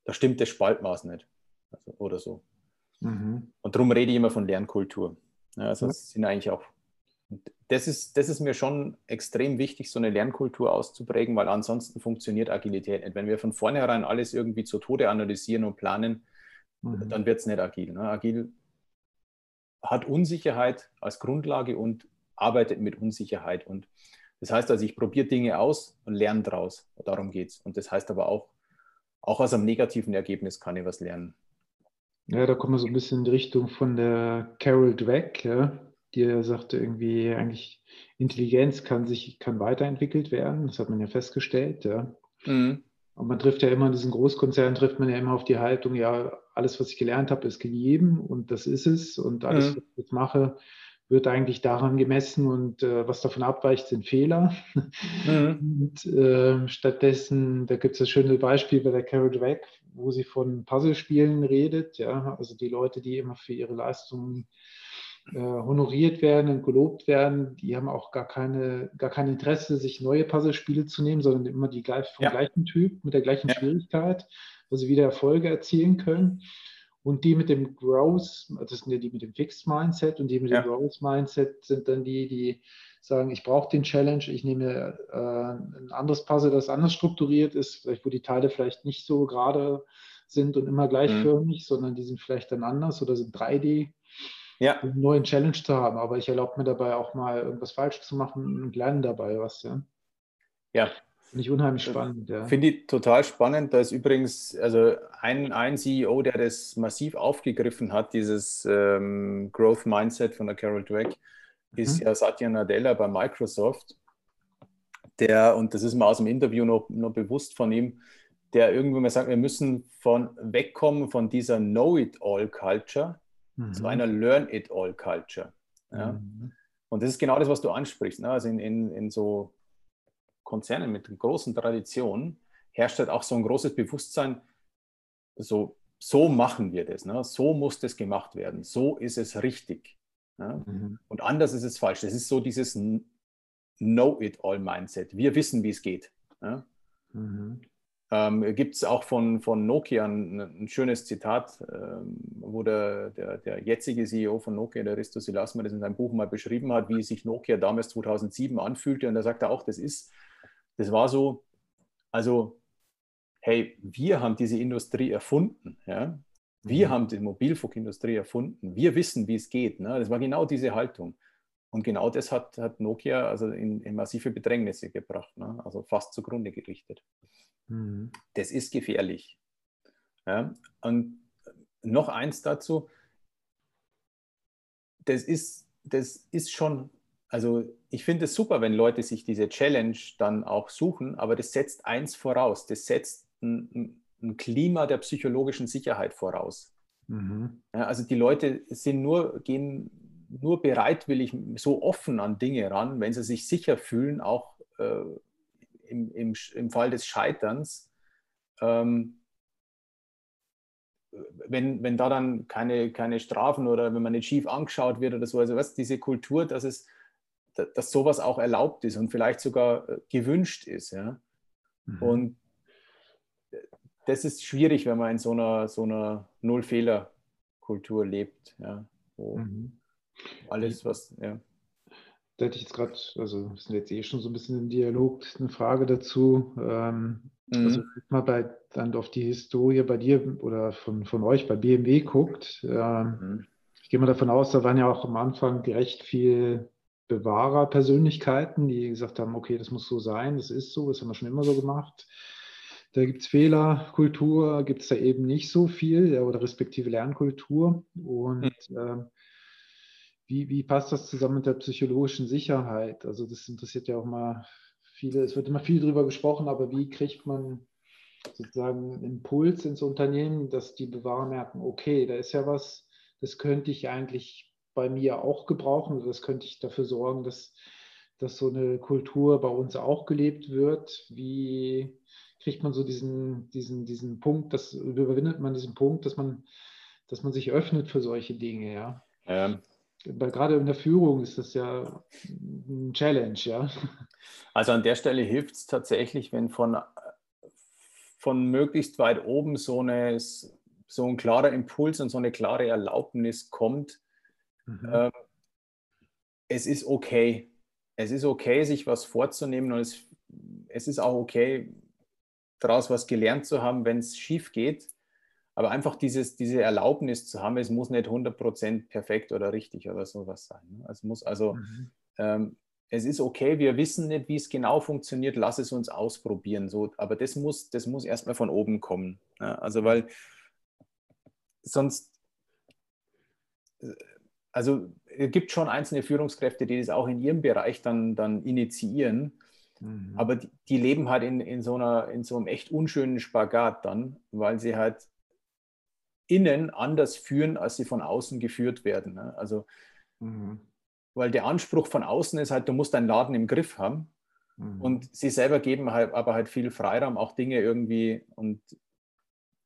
da stimmt das Spaltmaß nicht. Also, oder so. Mhm. Und darum rede ich immer von Lernkultur. Ja, also das sind eigentlich auch, das ist, das ist mir schon extrem wichtig, so eine Lernkultur auszuprägen, weil ansonsten funktioniert Agilität nicht. Wenn wir von vornherein alles irgendwie zu Tode analysieren und planen, mhm. dann wird es nicht agil. Ne? Agil hat Unsicherheit als Grundlage und arbeitet mit Unsicherheit. Und das heißt also, ich probiere Dinge aus und lerne daraus. Darum geht es. Und das heißt aber auch, auch aus einem negativen Ergebnis kann ich was lernen. Ja, da kommen wir so ein bisschen in die Richtung von der Carol Dweck, ja, die sagte irgendwie, eigentlich Intelligenz kann sich, kann weiterentwickelt werden. Das hat man ja festgestellt, ja. Mhm. Und man trifft ja immer in diesen Großkonzernen, trifft man ja immer auf die Haltung, ja, alles, was ich gelernt habe, ist gegeben und das ist es. Und alles, mhm. was ich jetzt mache, wird eigentlich daran gemessen und äh, was davon abweicht, sind Fehler. Mhm. Und äh, stattdessen, da gibt es das schöne Beispiel bei der Carol Dweck, wo sie von Puzzlespielen redet. Ja, also die Leute, die immer für ihre Leistungen äh, honoriert werden und gelobt werden, die haben auch gar, keine, gar kein Interesse, sich neue Puzzlespiele zu nehmen, sondern immer die gleich, vom ja. gleichen Typ, mit der gleichen ja. Schwierigkeit, wo sie wieder Erfolge erzielen können. Und die mit dem Growth, das sind ja die mit dem Fixed Mindset und die mit ja. dem Growth Mindset sind dann die, die sagen, ich brauche den Challenge, ich nehme äh, ein anderes Puzzle, das anders strukturiert ist, wo die Teile vielleicht nicht so gerade sind und immer gleichförmig, mhm. sondern die sind vielleicht dann anders oder sind 3D ja. einen neuen Challenge zu haben. Aber ich erlaube mir dabei auch mal irgendwas falsch zu machen und lerne dabei was. Ja. Ja. Finde ich unheimlich spannend. Ja. Finde ich total spannend. Da ist übrigens also ein, ein CEO, der das massiv aufgegriffen hat, dieses ähm, Growth Mindset von der Carol Dweck, ist mhm. ja Satya Nadella bei Microsoft. Der, und das ist mir aus dem Interview noch, noch bewusst von ihm, der irgendwann mal sagt, wir müssen von wegkommen von dieser Know-it-all-Culture mhm. zu einer Learn-it-all-Culture. Ja? Mhm. Und das ist genau das, was du ansprichst. Ne? Also in, in, in so Konzernen mit großen Traditionen herrscht halt auch so ein großes Bewusstsein, so, so machen wir das, ne? so muss das gemacht werden, so ist es richtig. Ne? Mhm. Und anders ist es falsch. Das ist so dieses Know-it-all-Mindset. Wir wissen, wie es geht. Ne? Mhm. Ähm, Gibt es auch von, von Nokia ein, ein schönes Zitat, ähm, wo der, der, der, jetzige CEO von Nokia, der Risto Silasma, das in seinem Buch mal beschrieben hat, wie sich Nokia damals 2007 anfühlte. Und da sagt er auch, das ist, das war so, also hey, wir haben diese Industrie erfunden. Ja? Wir mhm. haben die Mobilfunkindustrie erfunden. Wir wissen, wie es geht. Ne? Das war genau diese Haltung. Und genau das hat, hat Nokia also in, in, massive Bedrängnisse gebracht, ne? also fast zugrunde gerichtet. Mhm. Das ist gefährlich. Ja? Und noch eins dazu, das ist, das ist schon, also ich finde es super, wenn Leute sich diese Challenge dann auch suchen, aber das setzt eins voraus, das setzt ein, ein Klima der psychologischen Sicherheit voraus. Mhm. Ja, also die Leute sind nur, gehen nur bereitwillig so offen an Dinge ran, wenn sie sich sicher fühlen, auch äh, im, im, im Fall des Scheiterns. Ähm, wenn, wenn da dann keine, keine Strafen oder wenn man nicht schief angeschaut wird oder so, also was, diese Kultur, dass es, dass sowas auch erlaubt ist und vielleicht sogar äh, gewünscht ist. Ja? Mhm. Und das ist schwierig, wenn man in so einer, so einer Null-Fehler-Kultur lebt, ja, wo mhm. alles, was, ja. Da hätte ich jetzt gerade, also wir sind jetzt eh schon so ein bisschen im Dialog, eine Frage dazu. Ähm, mhm. Also mal bei, dann auf die Historie bei dir oder von, von euch bei BMW guckt. Ähm, mhm. Ich gehe mal davon aus, da waren ja auch am Anfang recht viel Bewahrerpersönlichkeiten, die gesagt haben, okay, das muss so sein, das ist so, das haben wir schon immer so gemacht. Da gibt es Fehlerkultur, gibt es da eben nicht so viel oder respektive Lernkultur. Und äh, wie, wie passt das zusammen mit der psychologischen Sicherheit? Also das interessiert ja auch mal viele, es wird immer viel darüber gesprochen, aber wie kriegt man sozusagen einen Impuls ins Unternehmen, dass die Bewahrer merken, okay, da ist ja was, das könnte ich eigentlich bei mir auch gebrauchen oder das könnte ich dafür sorgen, dass, dass so eine Kultur bei uns auch gelebt wird. Wie, kriegt man so diesen, diesen, diesen Punkt, das überwindet man diesen Punkt, dass man, dass man sich öffnet für solche Dinge, ja. Ähm, Weil gerade in der Führung ist das ja ein Challenge, ja. Also an der Stelle hilft es tatsächlich, wenn von, von möglichst weit oben so, eine, so ein klarer Impuls und so eine klare Erlaubnis kommt. Mhm. Ähm, es ist okay. Es ist okay, sich was vorzunehmen und es, es ist auch okay, daraus was gelernt zu haben, wenn es schief geht. Aber einfach dieses, diese Erlaubnis zu haben, es muss nicht 100% perfekt oder richtig oder sowas sein. Ne? Es muss also, mhm. ähm, es ist okay, wir wissen nicht, wie es genau funktioniert, lass es uns ausprobieren. So, aber das muss, das muss erstmal von oben kommen. Ja? Also, weil sonst, äh, also es gibt schon einzelne Führungskräfte, die das auch in ihrem Bereich dann, dann initiieren. Mhm. Aber die, die, leben halt in, in, so einer, in so einem echt unschönen Spagat dann, weil sie halt innen anders führen, als sie von außen geführt werden. Ne? Also, mhm. weil der Anspruch von außen ist halt, du musst deinen Laden im Griff haben. Mhm. Und sie selber geben halt, aber halt viel Freiraum, auch Dinge irgendwie. Und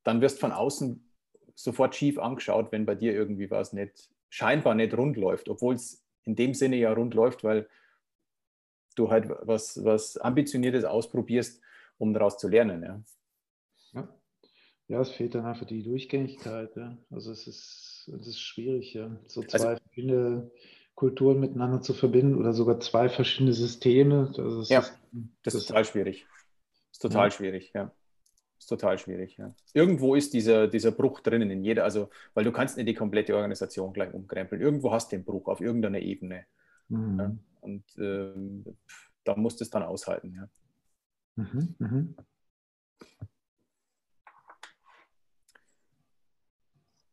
dann wirst von außen sofort schief angeschaut, wenn bei dir irgendwie was nicht, scheinbar nicht rund läuft, obwohl es in dem Sinne ja rund läuft, weil du halt was, was Ambitioniertes ausprobierst, um daraus zu lernen. Ja. ja. Ja, es fehlt dann einfach die Durchgängigkeit. Ja. Also es ist, es ist schwierig, ja. so zwei also, verschiedene Kulturen miteinander zu verbinden oder sogar zwei verschiedene Systeme. Also ja, ist, das, das ist total schwierig. Das ist total ja. schwierig, ja. Ist total schwierig, ja. Irgendwo ist dieser, dieser Bruch drinnen in jeder, also, weil du kannst nicht die komplette Organisation gleich umkrempeln. Irgendwo hast du den Bruch auf irgendeiner Ebene. Mhm. Ja. Und ähm, da musst du es dann aushalten. Ja. Mhm, mhm.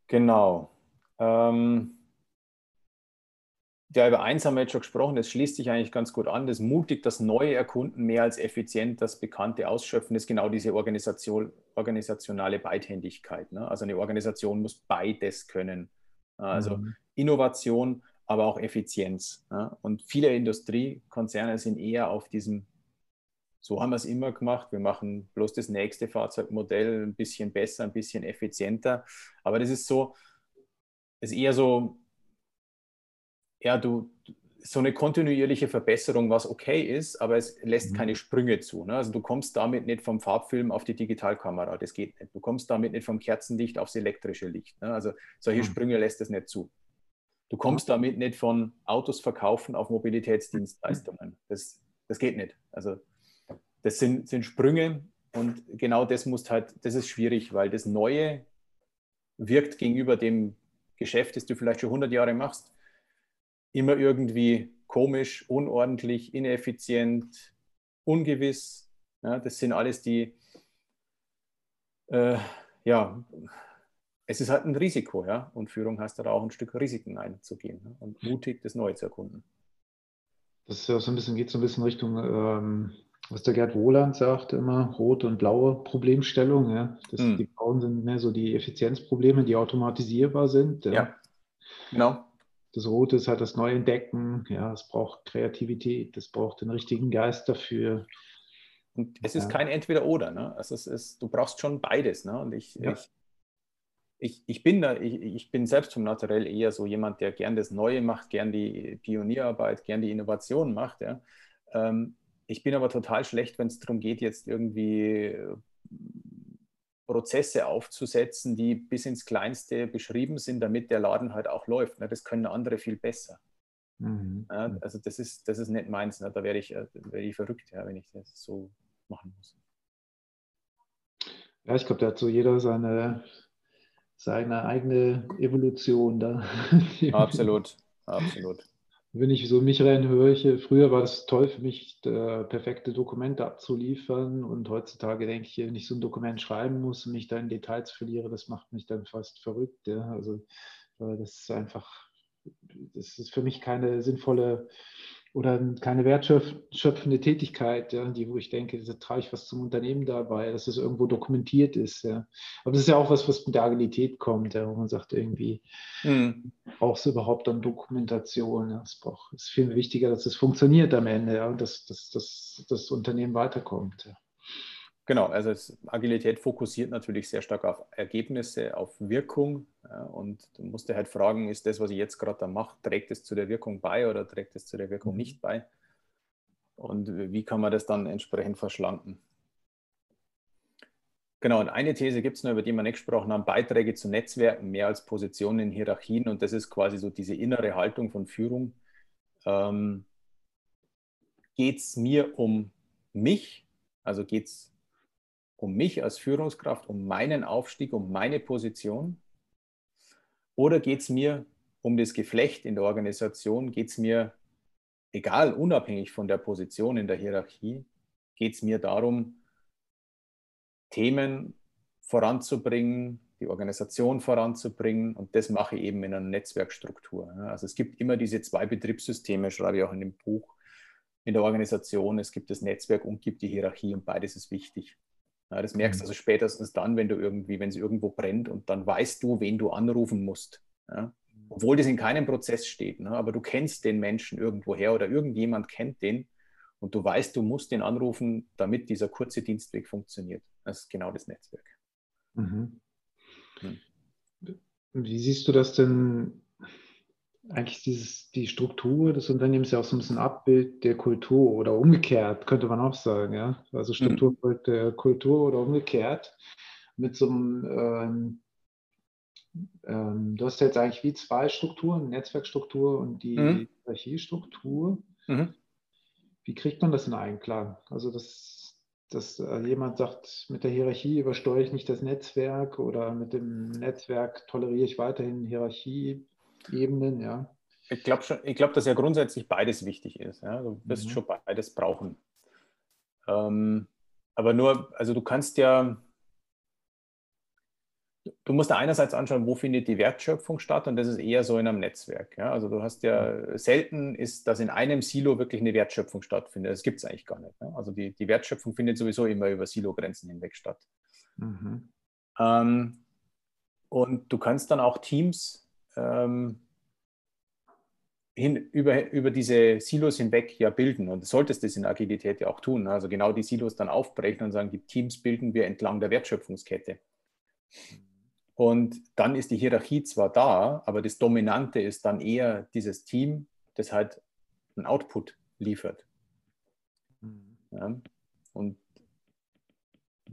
Genau. Ähm, ja, über eins haben wir jetzt schon gesprochen, das schließt sich eigentlich ganz gut an. Das mutig, das Neue erkunden, mehr als effizient das Bekannte ausschöpfen, ist genau diese Organisation, organisationale Beidhändigkeit. Ne? Also eine Organisation muss beides können. Also mhm. Innovation aber auch Effizienz. Ja? Und viele Industriekonzerne sind eher auf diesem, so haben wir es immer gemacht, wir machen bloß das nächste Fahrzeugmodell ein bisschen besser, ein bisschen effizienter. Aber das ist so, ist eher so, ja, du, so eine kontinuierliche Verbesserung, was okay ist, aber es lässt mhm. keine Sprünge zu. Ne? Also du kommst damit nicht vom Farbfilm auf die Digitalkamera, das geht nicht. Du kommst damit nicht vom Kerzenlicht aufs elektrische Licht. Ne? Also solche mhm. Sprünge lässt es nicht zu. Du kommst damit nicht von Autos verkaufen auf Mobilitätsdienstleistungen. Das, das geht nicht. Also das sind, sind Sprünge, und genau das muss halt, das ist schwierig, weil das Neue wirkt gegenüber dem Geschäft, das du vielleicht schon 100 Jahre machst, immer irgendwie komisch, unordentlich, ineffizient, ungewiss. Ja, das sind alles die, äh, ja, es ist halt ein Risiko, ja. Und Führung heißt da auch ein Stück Risiken einzugehen ne? und mutig das Neue zu erkunden. Das ja so ein bisschen, geht so ein bisschen Richtung, ähm, was der Gerd Wohland sagt, immer rote und blaue Problemstellung. Ja? Das, mm. Die blauen sind mehr so die Effizienzprobleme, die automatisierbar sind. Ja, ja. genau. Das Rote ist halt das Neuentdecken. Ja, es braucht Kreativität, es braucht den richtigen Geist dafür. Und es ist ja. kein Entweder-Oder. Ne? Also es ist, du brauchst schon beides. Ne? Und ich, ja. ich, ich, ich, bin da, ich, ich, bin selbst vom Naturell eher so jemand, der gern das Neue macht, gern die Pionierarbeit, gern die Innovation macht. Ja? Ähm, ich bin aber total schlecht, wenn es darum geht, jetzt irgendwie äh, Prozesse aufzusetzen, die bis ins Kleinste beschrieben sind, damit der Laden halt auch läuft. Ne? Das können andere viel besser. Mhm. Also das ist, das ist nicht meins. Ne? Da wäre ich, äh, wär ich verrückt, wenn ich das so machen muss. Ja, ich glaube, da hat so jeder seine, seine eigene Evolution da. Absolut, absolut. Wenn ich so mich reinhöre, früher war das toll für mich, perfekte Dokumente abzuliefern und heutzutage denke ich, wenn ich so ein Dokument schreiben muss und mich da in Details verliere, das macht mich dann fast verrückt. Ja? Also das ist einfach, das ist für mich keine sinnvolle oder keine wertschöpfende Tätigkeit, ja, die, wo ich denke, da trage ich was zum Unternehmen dabei, dass es irgendwo dokumentiert ist. Ja. Aber das ist ja auch was, was mit der Agilität kommt, ja, wo man sagt, irgendwie mhm. brauchst du überhaupt dann Dokumentation. Ja. Es braucht, ist viel wichtiger, dass es funktioniert am Ende ja, und dass, dass, dass das Unternehmen weiterkommt. Ja. Genau, also Agilität fokussiert natürlich sehr stark auf Ergebnisse, auf Wirkung. Ja, und du musst dir halt fragen, ist das, was ich jetzt gerade da mache, trägt es zu der Wirkung bei oder trägt es zu der Wirkung mhm. nicht bei? Und wie kann man das dann entsprechend verschlanken? Genau, und eine These gibt es noch, über die wir nicht gesprochen haben, Beiträge zu Netzwerken mehr als Positionen in Hierarchien. Und das ist quasi so diese innere Haltung von Führung. Ähm, geht es mir um mich? Also geht es um mich als Führungskraft, um meinen Aufstieg, um meine Position? Oder geht es mir um das Geflecht in der Organisation? Geht es mir, egal, unabhängig von der Position in der Hierarchie, geht es mir darum, Themen voranzubringen, die Organisation voranzubringen und das mache ich eben in einer Netzwerkstruktur. Also es gibt immer diese zwei Betriebssysteme, schreibe ich auch in dem Buch, in der Organisation. Es gibt das Netzwerk und gibt die Hierarchie und beides ist wichtig. Ja, das merkst du mhm. also spätestens dann, wenn du irgendwie, wenn es irgendwo brennt und dann weißt du, wen du anrufen musst. Ja? Obwohl das in keinem Prozess steht. Ne? Aber du kennst den Menschen irgendwoher oder irgendjemand kennt den und du weißt, du musst den anrufen, damit dieser kurze Dienstweg funktioniert. Das ist genau das Netzwerk. Mhm. Hm. Wie siehst du das denn eigentlich dieses, die Struktur des Unternehmens ja auch so ein bisschen Abbild der Kultur oder umgekehrt, könnte man auch sagen, ja. Also Struktur mhm. der Kultur oder umgekehrt. Mit so einem, ähm, ähm, du hast jetzt eigentlich wie zwei Strukturen, Netzwerkstruktur und die mhm. Hierarchiestruktur. Mhm. Wie kriegt man das in Einklang? Also dass, dass äh, jemand sagt, mit der Hierarchie übersteuere ich nicht das Netzwerk oder mit dem Netzwerk toleriere ich weiterhin Hierarchie Ebenen, ja. Ich glaube, glaub, dass ja grundsätzlich beides wichtig ist. Ja? Du wirst mhm. schon beides brauchen. Ähm, aber nur, also du kannst ja, du musst da einerseits anschauen, wo findet die Wertschöpfung statt und das ist eher so in einem Netzwerk. Ja? Also du hast ja, mhm. selten ist, dass in einem Silo wirklich eine Wertschöpfung stattfindet. Das gibt es eigentlich gar nicht. Ja? Also die, die Wertschöpfung findet sowieso immer über Silogrenzen hinweg statt. Mhm. Ähm, und du kannst dann auch Teams ähm, hin, über, über diese Silos hinweg ja bilden. Und du solltest das in Agilität ja auch tun. Also genau die Silos dann aufbrechen und sagen, die Teams bilden wir entlang der Wertschöpfungskette. Und dann ist die Hierarchie zwar da, aber das Dominante ist dann eher dieses Team, das halt einen Output liefert. Mhm. Ja? Und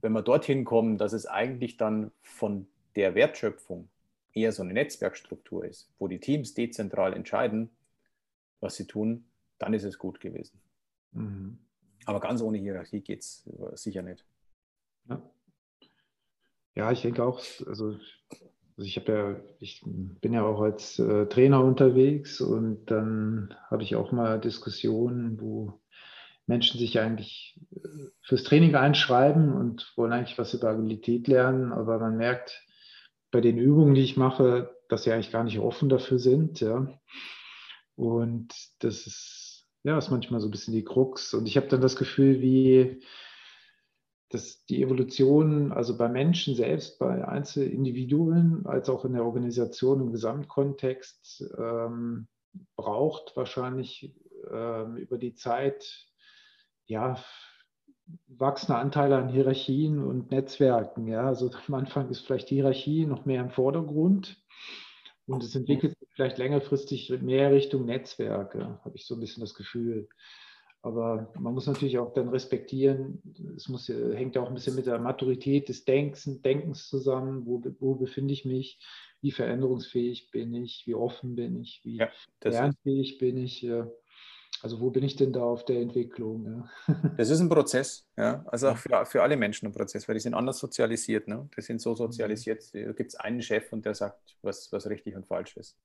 wenn wir dorthin kommen, dass es eigentlich dann von der Wertschöpfung eher so eine Netzwerkstruktur ist, wo die Teams dezentral entscheiden, was sie tun, dann ist es gut gewesen. Mhm. Aber ganz ohne Hierarchie geht es sicher nicht. Ja. ja, ich denke auch, also also ich habe ja, ich bin ja auch als äh, Trainer unterwegs und dann habe ich auch mal Diskussionen, wo Menschen sich eigentlich äh, fürs Training einschreiben und wollen eigentlich was über Agilität lernen, aber man merkt bei den Übungen, die ich mache, dass sie eigentlich gar nicht offen dafür sind. Ja. Und das ist, ja, ist manchmal so ein bisschen die Krux. Und ich habe dann das Gefühl, wie dass die Evolution, also bei Menschen selbst, bei Einzelindividuen, als auch in der Organisation im Gesamtkontext, ähm, braucht wahrscheinlich ähm, über die Zeit ja, wachsende Anteile an Hierarchien und Netzwerken. Ja? Also am Anfang ist vielleicht die Hierarchie noch mehr im Vordergrund und es entwickelt sich vielleicht längerfristig mehr Richtung Netzwerke, habe ich so ein bisschen das Gefühl. Aber man muss natürlich auch dann respektieren, es muss, hängt ja auch ein bisschen mit der Maturität des Denkens, Denkens zusammen, wo, wo befinde ich mich, wie veränderungsfähig bin ich, wie offen bin ich, wie ja, lernfähig bin ich. Also wo bin ich denn da auf der Entwicklung? Ja? Das ist ein Prozess, ja. Also auch für, für alle Menschen ein Prozess, weil die sind anders sozialisiert. Ne? Die sind so sozialisiert, da gibt es einen Chef und der sagt, was, was richtig und falsch ist.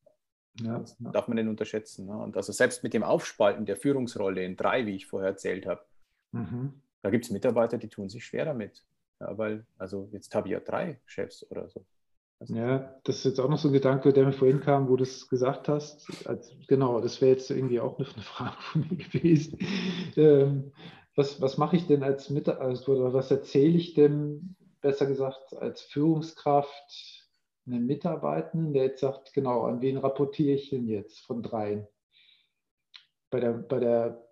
Ja, das ja. darf man nicht unterschätzen. Ne? Und also selbst mit dem Aufspalten der Führungsrolle in drei, wie ich vorher erzählt habe, mhm. da gibt es Mitarbeiter, die tun sich schwer damit. Ja, weil, also jetzt habe ich ja drei Chefs oder so. Ja, das ist jetzt auch noch so ein Gedanke, der mir vorhin kam, wo du es gesagt hast. Also, genau, das wäre jetzt irgendwie auch eine Frage von mir gewesen. Ähm, was, was mache ich denn als Mitarbeiter, also, oder was erzähle ich denn, besser gesagt, als Führungskraft einen Mitarbeitenden, der jetzt sagt, genau, an wen rapportiere ich denn jetzt von dreien? Bei der, bei der,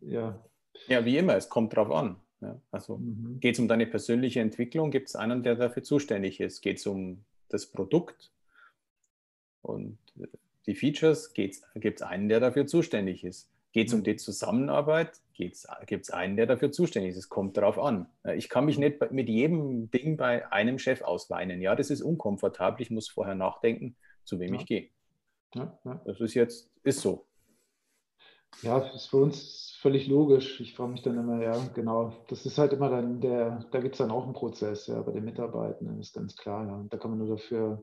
ja. Ja, wie immer, es kommt drauf an. Ja, also mhm. geht es um deine persönliche Entwicklung, gibt es einen, der dafür zuständig ist. Geht es um das Produkt und die Features, gibt es einen, der dafür zuständig ist. Geht es um mhm. die Zusammenarbeit, gibt es einen, der dafür zuständig ist. Es kommt darauf an. Ich kann mich nicht mit jedem Ding bei einem Chef ausweinen. Ja, das ist unkomfortabel. Ich muss vorher nachdenken, zu wem ja. ich gehe. Ja, ja. Das ist jetzt, ist so. Ja, das ist für uns völlig logisch. Ich frage mich dann immer, ja, genau. Das ist halt immer dann der, da gibt es dann auch einen Prozess, ja, bei den Mitarbeitenden, ist ganz klar. Ja. Da kann man nur dafür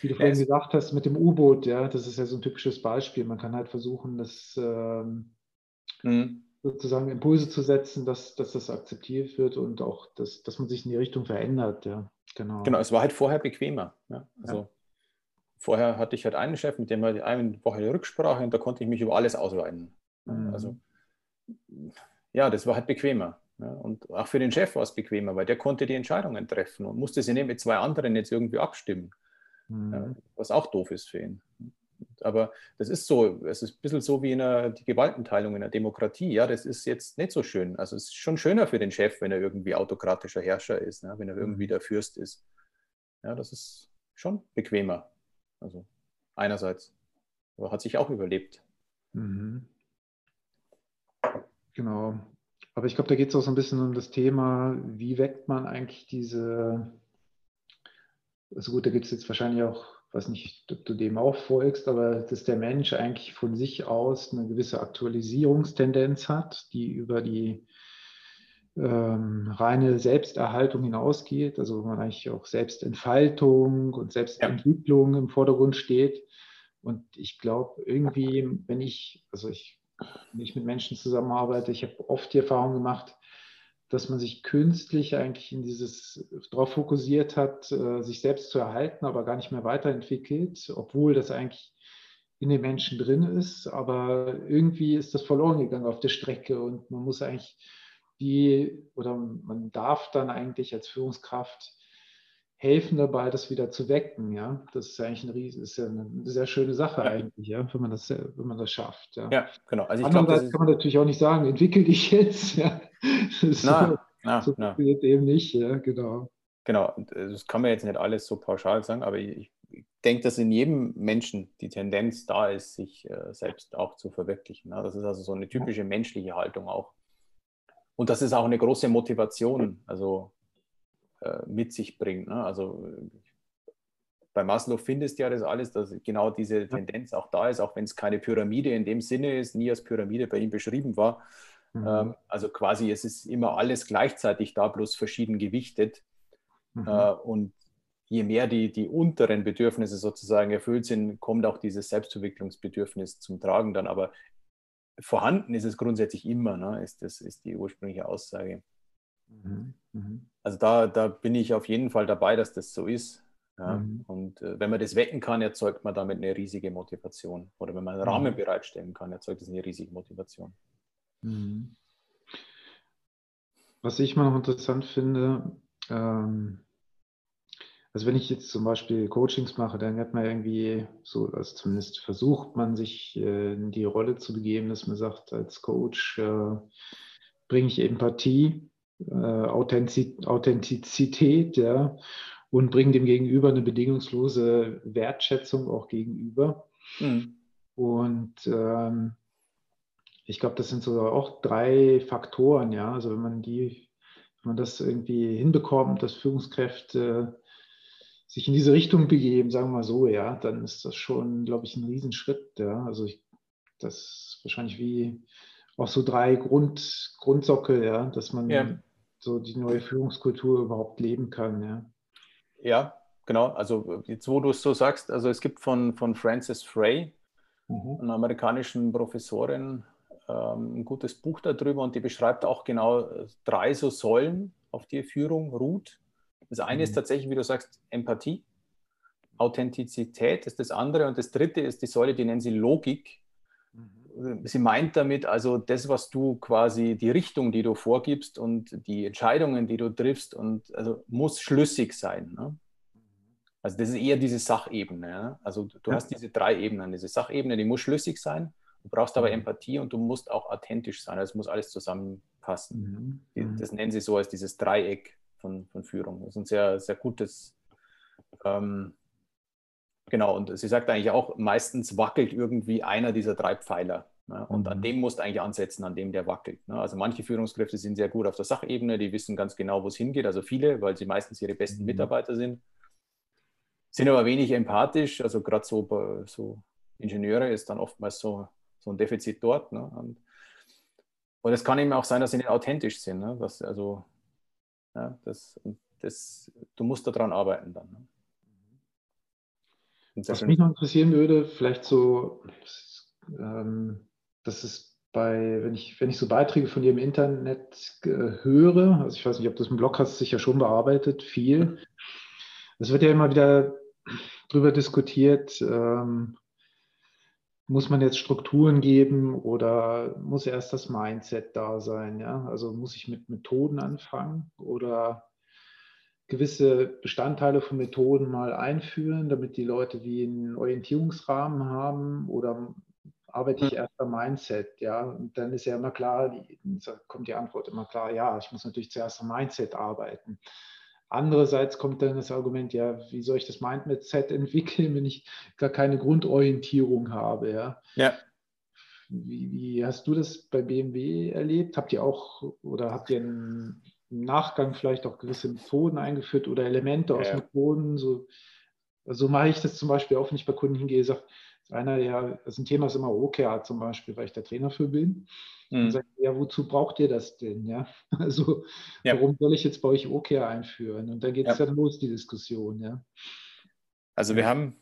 wie du vorhin ja, gesagt hast, mit dem U-Boot, ja, das ist ja so ein typisches Beispiel. Man kann halt versuchen, das ähm, mhm. sozusagen Impulse zu setzen, dass, dass das akzeptiert wird und auch, dass, dass man sich in die Richtung verändert, ja. Genau. Genau, es war halt vorher bequemer. Ja? Also ja. Vorher hatte ich halt einen Chef, mit dem hatte ich eine Woche eine Rücksprache und da konnte ich mich über alles ausweiten. Mhm. Also ja, das war halt bequemer. Ja, und auch für den Chef war es bequemer, weil der konnte die Entscheidungen treffen und musste sie nicht mit zwei anderen jetzt irgendwie abstimmen mhm. was auch doof ist für ihn. Aber das ist so, es ist ein bisschen so wie in einer, die Gewaltenteilung in der Demokratie. Ja, das ist jetzt nicht so schön. Also es ist schon schöner für den Chef, wenn er irgendwie autokratischer Herrscher ist, ne? wenn er irgendwie mhm. der Fürst ist. Ja, das ist schon bequemer. Also einerseits. Aber hat sich auch überlebt. Mhm. Genau. Aber ich glaube, da geht es auch so ein bisschen um das Thema, wie weckt man eigentlich diese also gut, da gibt es jetzt wahrscheinlich auch, weiß nicht, ob du dem auch folgst, aber dass der Mensch eigentlich von sich aus eine gewisse Aktualisierungstendenz hat, die über die ähm, reine Selbsterhaltung hinausgeht, also wo man eigentlich auch Selbstentfaltung und Selbstentwicklung ja. im Vordergrund steht. Und ich glaube, irgendwie, wenn ich, also ich, wenn ich mit Menschen zusammenarbeite, ich habe oft die Erfahrung gemacht, dass man sich künstlich eigentlich in dieses darauf fokussiert hat, äh, sich selbst zu erhalten, aber gar nicht mehr weiterentwickelt, obwohl das eigentlich in den Menschen drin ist. Aber irgendwie ist das verloren gegangen auf der Strecke und man muss eigentlich die oder man darf dann eigentlich als Führungskraft helfen dabei, das wieder zu wecken. Ja, das ist eigentlich ein riesen, ist ja eine sehr schöne Sache ja. eigentlich, ja, wenn man das, wenn man das schafft. Ja, ja genau. Also ich glaube, kann man natürlich auch nicht sagen, entwickel dich jetzt. Ja, na, so, na, so na. eben nicht. Ja, genau. Genau. Äh, das kann man jetzt nicht alles so pauschal sagen, aber ich, ich denke, dass in jedem Menschen die Tendenz da ist, sich äh, selbst auch zu verwirklichen. Ja, das ist also so eine typische menschliche Haltung auch. Und das ist auch eine große Motivation. Also äh, mit sich bringt. Ne? Also bei Maslow findest du ja das alles, dass genau diese Tendenz auch da ist, auch wenn es keine Pyramide in dem Sinne ist, nie als Pyramide bei ihm beschrieben war. Mhm. Ähm, also quasi, es ist immer alles gleichzeitig da, bloß verschieden gewichtet. Mhm. Äh, und je mehr die, die unteren Bedürfnisse sozusagen erfüllt sind, kommt auch dieses Selbstverwicklungsbedürfnis zum Tragen dann. Aber vorhanden ist es grundsätzlich immer, ne? ist, das, ist die ursprüngliche Aussage. Mhm. Mhm. Also da, da bin ich auf jeden Fall dabei, dass das so ist. Ja? Mhm. Und äh, wenn man das wecken kann, erzeugt man damit eine riesige Motivation. Oder wenn man einen Rahmen mhm. bereitstellen kann, erzeugt das eine riesige Motivation. Was ich mal noch interessant finde, ähm, also wenn ich jetzt zum Beispiel Coachings mache, dann hat man irgendwie so, also zumindest versucht man sich äh, in die Rolle zu begeben, dass man sagt, als Coach äh, bringe ich Empathie, äh, Authentizität, ja, und bringe dem Gegenüber eine bedingungslose Wertschätzung auch gegenüber. Mhm. Und ähm, ich glaube, das sind so auch drei Faktoren, ja. Also wenn man die, wenn man das irgendwie hinbekommt, dass Führungskräfte sich in diese Richtung begeben, sagen wir mal so, ja, dann ist das schon, glaube ich, ein Riesenschritt. Ja. Also ich, das ist wahrscheinlich wie auch so drei Grund, Grundsockel, ja, dass man ja. so die neue Führungskultur überhaupt leben kann, ja. Ja, genau. Also jetzt, wo du es so sagst, also es gibt von, von Frances Frey, mhm. einer amerikanischen Professorin, ähm, ein gutes Buch darüber und die beschreibt auch genau drei so Säulen, auf die Führung ruht. Das eine mhm. ist tatsächlich, wie du sagst, Empathie. Authentizität ist das andere. Und das dritte ist die Säule, die nennen sie Logik. Mhm. Sie meint damit also das, was du quasi, die Richtung, die du vorgibst und die Entscheidungen, die du triffst, und also muss schlüssig sein. Ne? Also das ist eher diese Sachebene. Ja? Also du ja. hast diese drei Ebenen. Diese Sachebene, die muss schlüssig sein. Du brauchst aber mhm. Empathie und du musst auch authentisch sein. Also es muss alles zusammenpassen. Mhm. Das nennen sie so als dieses Dreieck von, von Führung. Das ist ein sehr, sehr gutes, ähm, genau, und sie sagt eigentlich auch, meistens wackelt irgendwie einer dieser drei Pfeiler. Ne? Und mhm. an dem musst du eigentlich ansetzen, an dem der wackelt. Ne? Also manche Führungskräfte sind sehr gut auf der Sachebene, die wissen ganz genau, wo es hingeht, also viele, weil sie meistens ihre besten mhm. Mitarbeiter sind. Sind aber wenig empathisch, also gerade so, so Ingenieure ist dann oftmals so, so ein Defizit dort. Ne? Und, und es kann eben auch sein, dass sie nicht authentisch sind. Ne? Dass, also ja, das, das, du musst daran arbeiten dann. Ne? Was mich noch interessieren würde, vielleicht so, ähm, das ist bei, wenn ich, wenn ich so Beiträge von dir im Internet äh, höre, also ich weiß nicht, ob du es im Blog hast, sicher schon bearbeitet, viel. Es wird ja immer wieder darüber diskutiert, ähm, muss man jetzt Strukturen geben oder muss erst das Mindset da sein? Ja? Also muss ich mit Methoden anfangen oder gewisse Bestandteile von Methoden mal einführen, damit die Leute wie einen Orientierungsrahmen haben oder arbeite ich hm. erst am Mindset, ja, und dann ist ja immer klar, die, kommt die Antwort immer klar, ja, ich muss natürlich zuerst am Mindset arbeiten. Andererseits kommt dann das Argument, ja, wie soll ich das Mindset entwickeln, wenn ich gar keine Grundorientierung habe? Ja. ja. Wie, wie, hast du das bei BMW erlebt? Habt ihr auch oder habt ihr im Nachgang vielleicht auch gewisse Methoden eingeführt oder Elemente aus ja. Methoden? So, also mache ich das zum Beispiel auch, wenn ich bei Kunden hingehe, sage, einer, ja, das ist ein Thema ist immer OKR zum Beispiel, weil ich der Trainer für bin. Mhm. Sagt, ja, wozu braucht ihr das denn? Ja? Also, ja. warum soll ich jetzt bei euch OKR einführen? Und dann geht es ja. dann los, die Diskussion, ja. Also wir haben,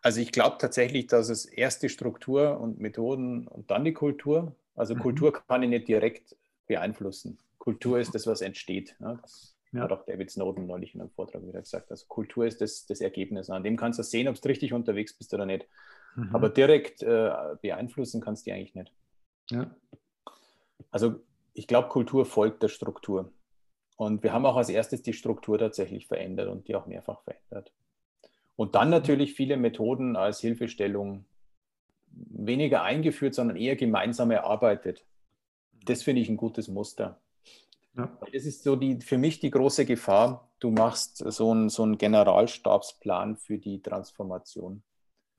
also ich glaube tatsächlich, dass es erst die Struktur und Methoden und dann die Kultur. Also mhm. Kultur kann ich nicht direkt beeinflussen. Kultur ist das, was entsteht. Ja? Das ja. hat auch David Snowden neulich in einem Vortrag wieder gesagt. Also Kultur ist das, das Ergebnis. An dem kannst du sehen, ob du richtig unterwegs bist oder nicht. Mhm. Aber direkt äh, beeinflussen kannst du eigentlich nicht. Ja. Also ich glaube, Kultur folgt der Struktur. Und wir haben auch als erstes die Struktur tatsächlich verändert und die auch mehrfach verändert. Und dann natürlich viele Methoden als Hilfestellung weniger eingeführt, sondern eher gemeinsam erarbeitet. Das finde ich ein gutes Muster. Ja. Das ist so die, für mich die große Gefahr. Du machst so einen, so einen Generalstabsplan für die Transformation.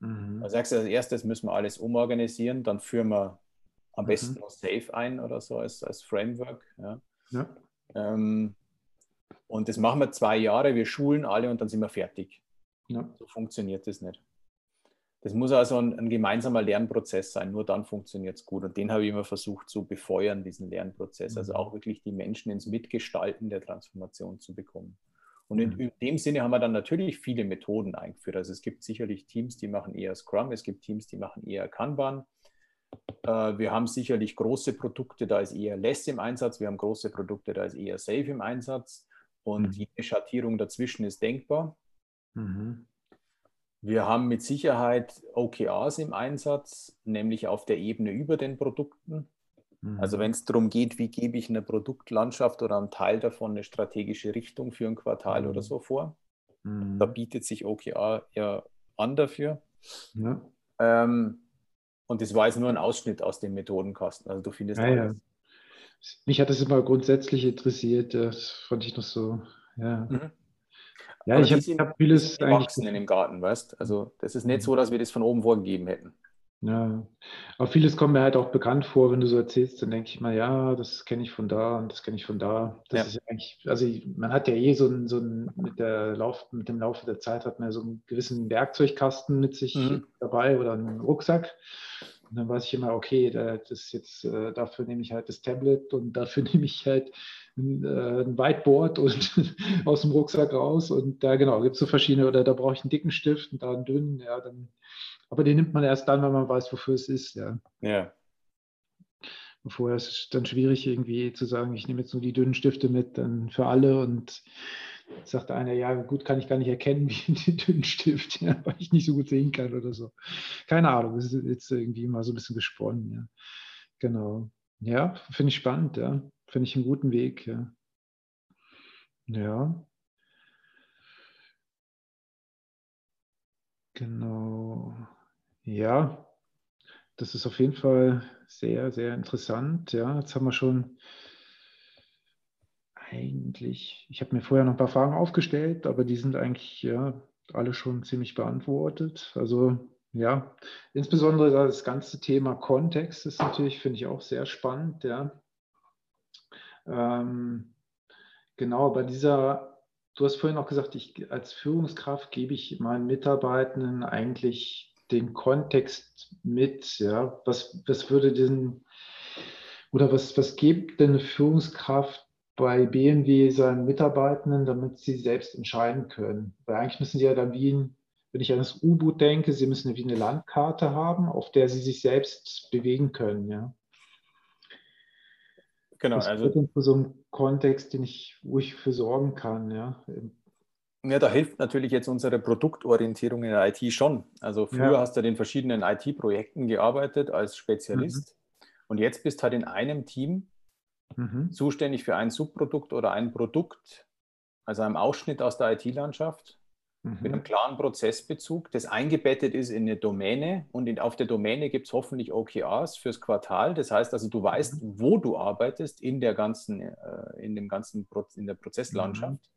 Mhm. Da sagst du, als erstes müssen wir alles umorganisieren, dann führen wir am besten mhm. noch Safe ein oder so als, als Framework. Ja. ja. Ähm, und das machen wir zwei Jahre, wir schulen alle und dann sind wir fertig. Ja. So funktioniert das nicht. Das muss also ein, ein, gemeinsamer Lernprozess sein, nur dann funktioniert es gut. Und den habe ich immer versucht zu befeuern, diesen Lernprozess. Also mhm. auch wirklich die Menschen ins Mitgestalten der Transformation zu bekommen. Und in, mhm. in, dem Sinne haben wir dann natürlich viele Methoden eingeführt. Also es gibt sicherlich Teams, die machen eher Scrum, es gibt Teams, die machen eher Kanban. Äh, wir haben sicherlich große Produkte, da ist eher Less im Einsatz. Wir haben große Produkte, da ist eher Safe im Einsatz. Und mhm. jede Schattierung dazwischen ist denkbar. Mhm. Wir haben mit Sicherheit OKRs im Einsatz, nämlich auf der Ebene über den Produkten. Mhm. Also wenn es darum geht, wie gebe ich einer Produktlandschaft oder einem Teil davon eine strategische Richtung für ein Quartal mhm. oder so vor. Mhm. Da bietet sich OKR ja an dafür. Ja. Ähm, und das war jetzt nur ein Ausschnitt aus dem Methodenkasten. Also du findest ja, alles. Ja. Mich hat das immer grundsätzlich interessiert. Das fand ich noch so, ja. Mhm. Ja, Aber ich habe hab vieles eigentlich. in dem Garten, weißt Also, das ist nicht so, dass wir das von oben vorgegeben hätten. Ja, aber vieles kommt mir halt auch bekannt vor, wenn du so erzählst, dann denke ich mal, ja, das kenne ich von da und das kenne ich von da. Das ja. ist ja eigentlich, also man hat ja eh so ein, so ein mit, der Lauf, mit dem Laufe der Zeit hat man ja so einen gewissen Werkzeugkasten mit sich mhm. dabei oder einen Rucksack. Und dann weiß ich immer, okay, das jetzt, äh, dafür nehme ich halt das Tablet und dafür nehme ich halt ein, äh, ein Whiteboard und aus dem Rucksack raus. Und da genau, gibt es so verschiedene, oder da brauche ich einen dicken Stift und da einen dünnen, ja, dann, aber den nimmt man erst dann, wenn man weiß, wofür es ist, ja. Ja. Vorher ist es dann schwierig, irgendwie zu sagen, ich nehme jetzt nur die dünnen Stifte mit, dann für alle und sagt einer, ja, gut, kann ich gar nicht erkennen, wie den dünnen Stift, ja, weil ich nicht so gut sehen kann oder so. Keine Ahnung, das ist jetzt irgendwie mal so ein bisschen gesponnen, ja. Genau. Ja, finde ich spannend, ja. Finde ich einen guten Weg, ja. Ja. Genau. Ja, das ist auf jeden Fall sehr, sehr interessant. Ja, jetzt haben wir schon eigentlich, ich habe mir vorher noch ein paar Fragen aufgestellt, aber die sind eigentlich ja alle schon ziemlich beantwortet. Also ja, insbesondere das ganze Thema Kontext ist natürlich, finde ich auch sehr spannend, ja. Ähm, genau, bei dieser, du hast vorhin auch gesagt, ich als Führungskraft gebe ich meinen Mitarbeitenden eigentlich den Kontext mit. Ja, was, was würde denn oder was, was gibt denn eine Führungskraft bei BMW seinen Mitarbeitenden, damit sie selbst entscheiden können? Weil eigentlich müssen sie ja dann wie ein, wenn ich an das U-Boot denke, sie müssen wie eine Landkarte haben, auf der sie sich selbst bewegen können. Ja. Genau, das also für so einen Kontext, den ich, wo ich für sorgen kann, ja. Ja, da hilft natürlich jetzt unsere Produktorientierung in der IT schon. Also früher ja. hast du in verschiedenen IT-Projekten gearbeitet als Spezialist mhm. und jetzt bist halt in einem Team mhm. zuständig für ein Subprodukt oder ein Produkt, also einem Ausschnitt aus der IT-Landschaft mhm. mit einem klaren Prozessbezug, das eingebettet ist in eine Domäne und in, auf der Domäne gibt es hoffentlich OKRs fürs Quartal. Das heißt also, du weißt, mhm. wo du arbeitest in der ganzen, äh, in dem ganzen Pro in der Prozesslandschaft.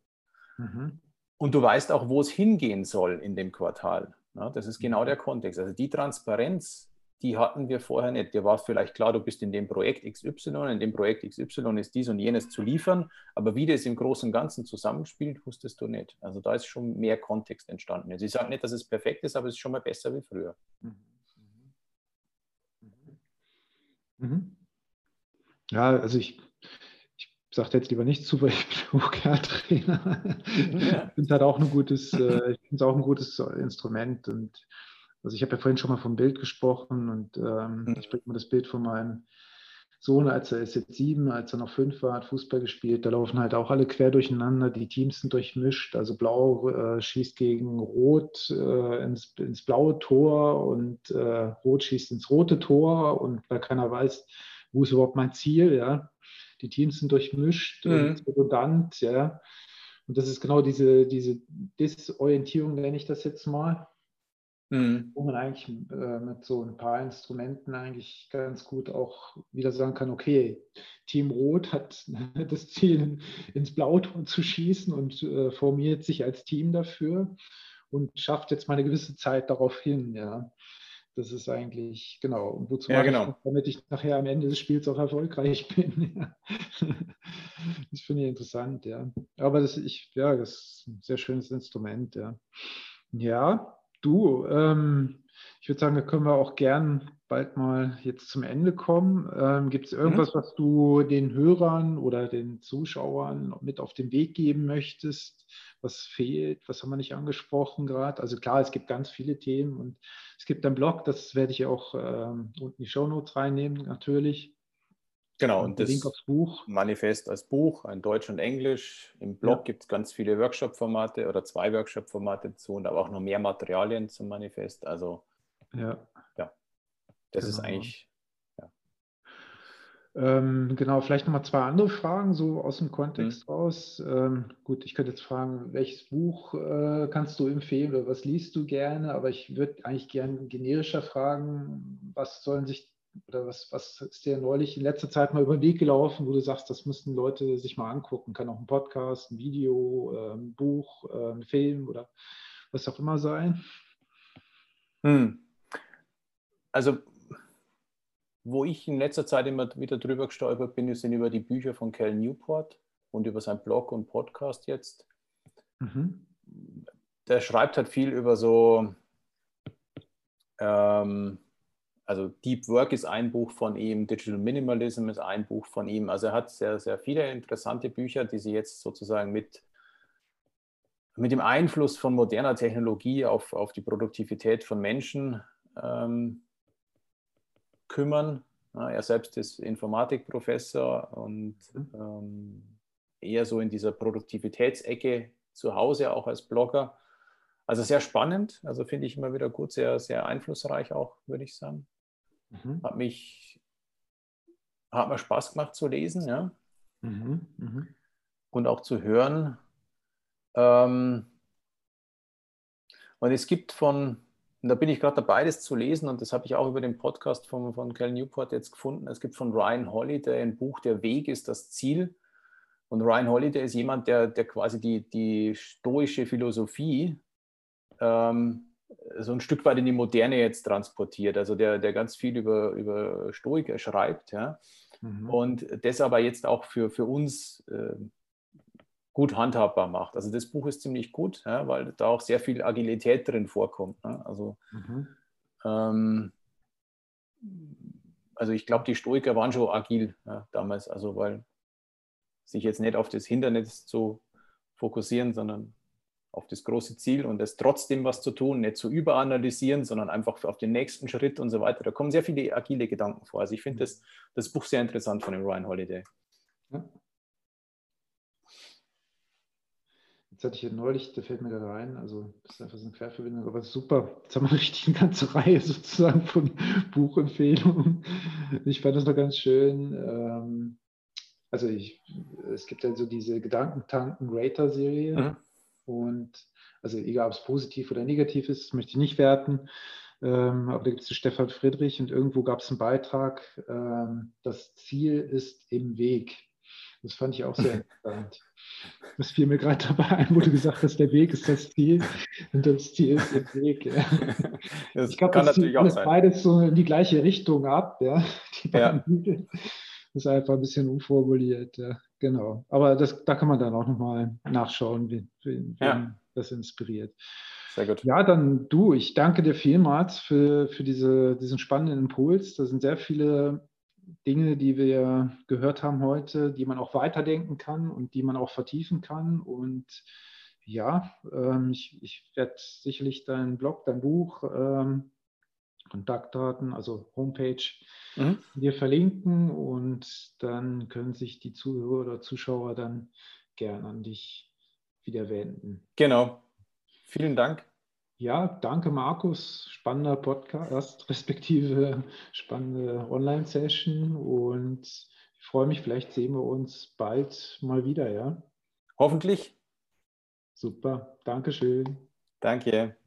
Mhm. mhm. Und du weißt auch, wo es hingehen soll in dem Quartal. Ja, das ist genau mhm. der Kontext. Also die Transparenz die hatten wir vorher nicht. Dir war vielleicht klar, du bist in dem Projekt XY, in dem Projekt XY ist dies und jenes zu liefern, aber wie das im Großen und Ganzen zusammenspielt, wusstest du nicht. Also da ist schon mehr Kontext entstanden. Also ich sage nicht, dass es perfekt ist, aber es ist schon mal besser wie früher. Mhm. Mhm. Ja, also ich, ich sage jetzt lieber nicht zu, weil ich bin OKR-Trainer. Ja. Ich finde es halt auch ein gutes, äh, ich finde es auch ein gutes Instrument und also ich habe ja vorhin schon mal vom Bild gesprochen und ähm, mhm. ich bringe mal das Bild von meinem Sohn, als er ist jetzt sieben, als er noch fünf war, hat Fußball gespielt. Da laufen halt auch alle quer durcheinander. Die Teams sind durchmischt. Also Blau äh, schießt gegen Rot äh, ins, ins, blaue Tor und äh, Rot schießt ins rote Tor und weil keiner weiß, wo ist überhaupt mein Ziel. Ja, die Teams sind durchmischt mhm. und redundant. Ja, und das ist genau diese diese Disorientierung nenne ich das jetzt mal. Mhm. Wo man eigentlich äh, mit so ein paar Instrumenten eigentlich ganz gut auch wieder sagen kann, okay, Team Rot hat das Ziel, ins Blautor zu schießen und äh, formiert sich als Team dafür und schafft jetzt mal eine gewisse Zeit darauf hin, ja. Das ist eigentlich, genau, und wozu ja, genau. Ich, damit ich nachher am Ende des Spiels auch erfolgreich bin. Ja. Das finde ich interessant, ja. Aber das, ich, ja, das ist ein sehr schönes Instrument, ja. Ja, Du, ähm, Ich würde sagen, da können wir auch gern bald mal jetzt zum Ende kommen. Ähm, Gibt es mhm. irgendwas, mhm. was du den Hörern oder den Zuschauern mit auf den Weg geben möchtest? Was fehlt? Was haben wir nicht angesprochen gerade? Also klar, es gibt ganz viele Themen und es gibt ein Blog, das werde ich auch ähm, unten in die Shownotes reinnehmen, natürlich. Genau, und das Buch. Manifest als Buch, in Deutsch und Englisch. Im Blog ja. gibt es ganz viele Workshop-Formate oder zwei Workshop-Formate dazu und aber auch noch mehr Materialien zum Manifest. Also ja, ja das genau. ist eigentlich. Ja. Ähm, genau, vielleicht nochmal zwei andere Fragen, so aus dem Kontext mhm. raus. Ähm, gut, ich könnte jetzt fragen, welches Buch äh, kannst du empfehlen oder was liest du gerne? Aber ich würde eigentlich gerne generischer fragen, was sollen sich oder was, was ist dir neulich in letzter Zeit mal über den Weg gelaufen, wo du sagst, das müssten Leute sich mal angucken? Kann auch ein Podcast, ein Video, äh, ein Buch, äh, ein Film oder was auch immer sein. Hm. Also, wo ich in letzter Zeit immer wieder drüber gestolpert bin, sind über die Bücher von Cal Newport und über sein Blog und Podcast jetzt. Mhm. Der schreibt halt viel über so ähm, also Deep Work ist ein Buch von ihm, Digital Minimalism ist ein Buch von ihm. Also er hat sehr, sehr viele interessante Bücher, die sie jetzt sozusagen mit, mit dem Einfluss von moderner Technologie auf, auf die Produktivität von Menschen ähm, kümmern. Ja, er selbst ist Informatikprofessor und ähm, eher so in dieser Produktivitätsecke zu Hause, auch als Blogger. Also sehr spannend, also finde ich immer wieder gut, sehr, sehr einflussreich auch, würde ich sagen. Mhm. Hat mich, hat mir Spaß gemacht zu lesen, ja. Mhm. Mhm. Und auch zu hören. Ähm, und es gibt von, und da bin ich gerade dabei, das zu lesen, und das habe ich auch über den Podcast von, von Cal Newport jetzt gefunden. Es gibt von Ryan Holiday ein Buch, Der Weg ist das Ziel. Und Ryan Holiday ist jemand, der, der quasi die, die stoische Philosophie ähm, so ein Stück weit in die Moderne jetzt transportiert, also der, der ganz viel über, über Stoiker schreibt. Ja? Mhm. Und das aber jetzt auch für, für uns äh, gut handhabbar macht. Also das Buch ist ziemlich gut, ja, weil da auch sehr viel Agilität drin vorkommt. Ne? Also, mhm. ähm, also ich glaube, die Stoiker waren schon agil ja, damals, also weil sich jetzt nicht auf das Hindernis zu fokussieren, sondern auf das große Ziel und es trotzdem was zu tun, nicht zu überanalysieren, sondern einfach auf den nächsten Schritt und so weiter. Da kommen sehr viele agile Gedanken vor. Also ich finde das, das Buch sehr interessant von dem Ryan Holiday. Jetzt hatte ich hier neulich, da fällt mir gerade rein, also das ist einfach so eine Querverbindung, aber super. Jetzt haben wir richtig eine ganze Reihe sozusagen von Buchempfehlungen. Ich fand das noch ganz schön. Ähm, also ich, es gibt ja so diese Gedankentanken-Rater-Serie. Mhm und also egal, ob es positiv oder negativ ist, möchte ich nicht werten. Ähm, aber da gibt es Stefan Friedrich und irgendwo gab es einen Beitrag, ähm, das Ziel ist im Weg. Das fand ich auch sehr interessant. Das fiel mir gerade dabei ein, wo du gesagt hast, der Weg ist das Ziel und das Ziel ist im Weg. Ja. Das ich glaube, das natürlich auch sein. beides so in die gleiche Richtung ab. Ja. Die ja. Das ist einfach ein bisschen unformuliert. Ja. Genau. Aber das, da kann man dann auch nochmal nachschauen, wie, wie, ja. das inspiriert. Sehr gut. Ja, dann du, ich danke dir vielmals für, für diese, diesen spannenden Impuls. Da sind sehr viele Dinge, die wir gehört haben heute, die man auch weiterdenken kann und die man auch vertiefen kann. Und ja, ähm, ich, ich werde sicherlich deinen Blog, dein Buch, ähm, Kontaktdaten, also Homepage, mhm. dir verlinken und dann können sich die Zuhörer oder Zuschauer dann gern an dich wieder wenden. Genau. Vielen Dank. Ja, danke Markus. Spannender Podcast, respektive spannende Online-Session und ich freue mich, vielleicht sehen wir uns bald mal wieder, ja? Hoffentlich. Super, Dankeschön. Danke.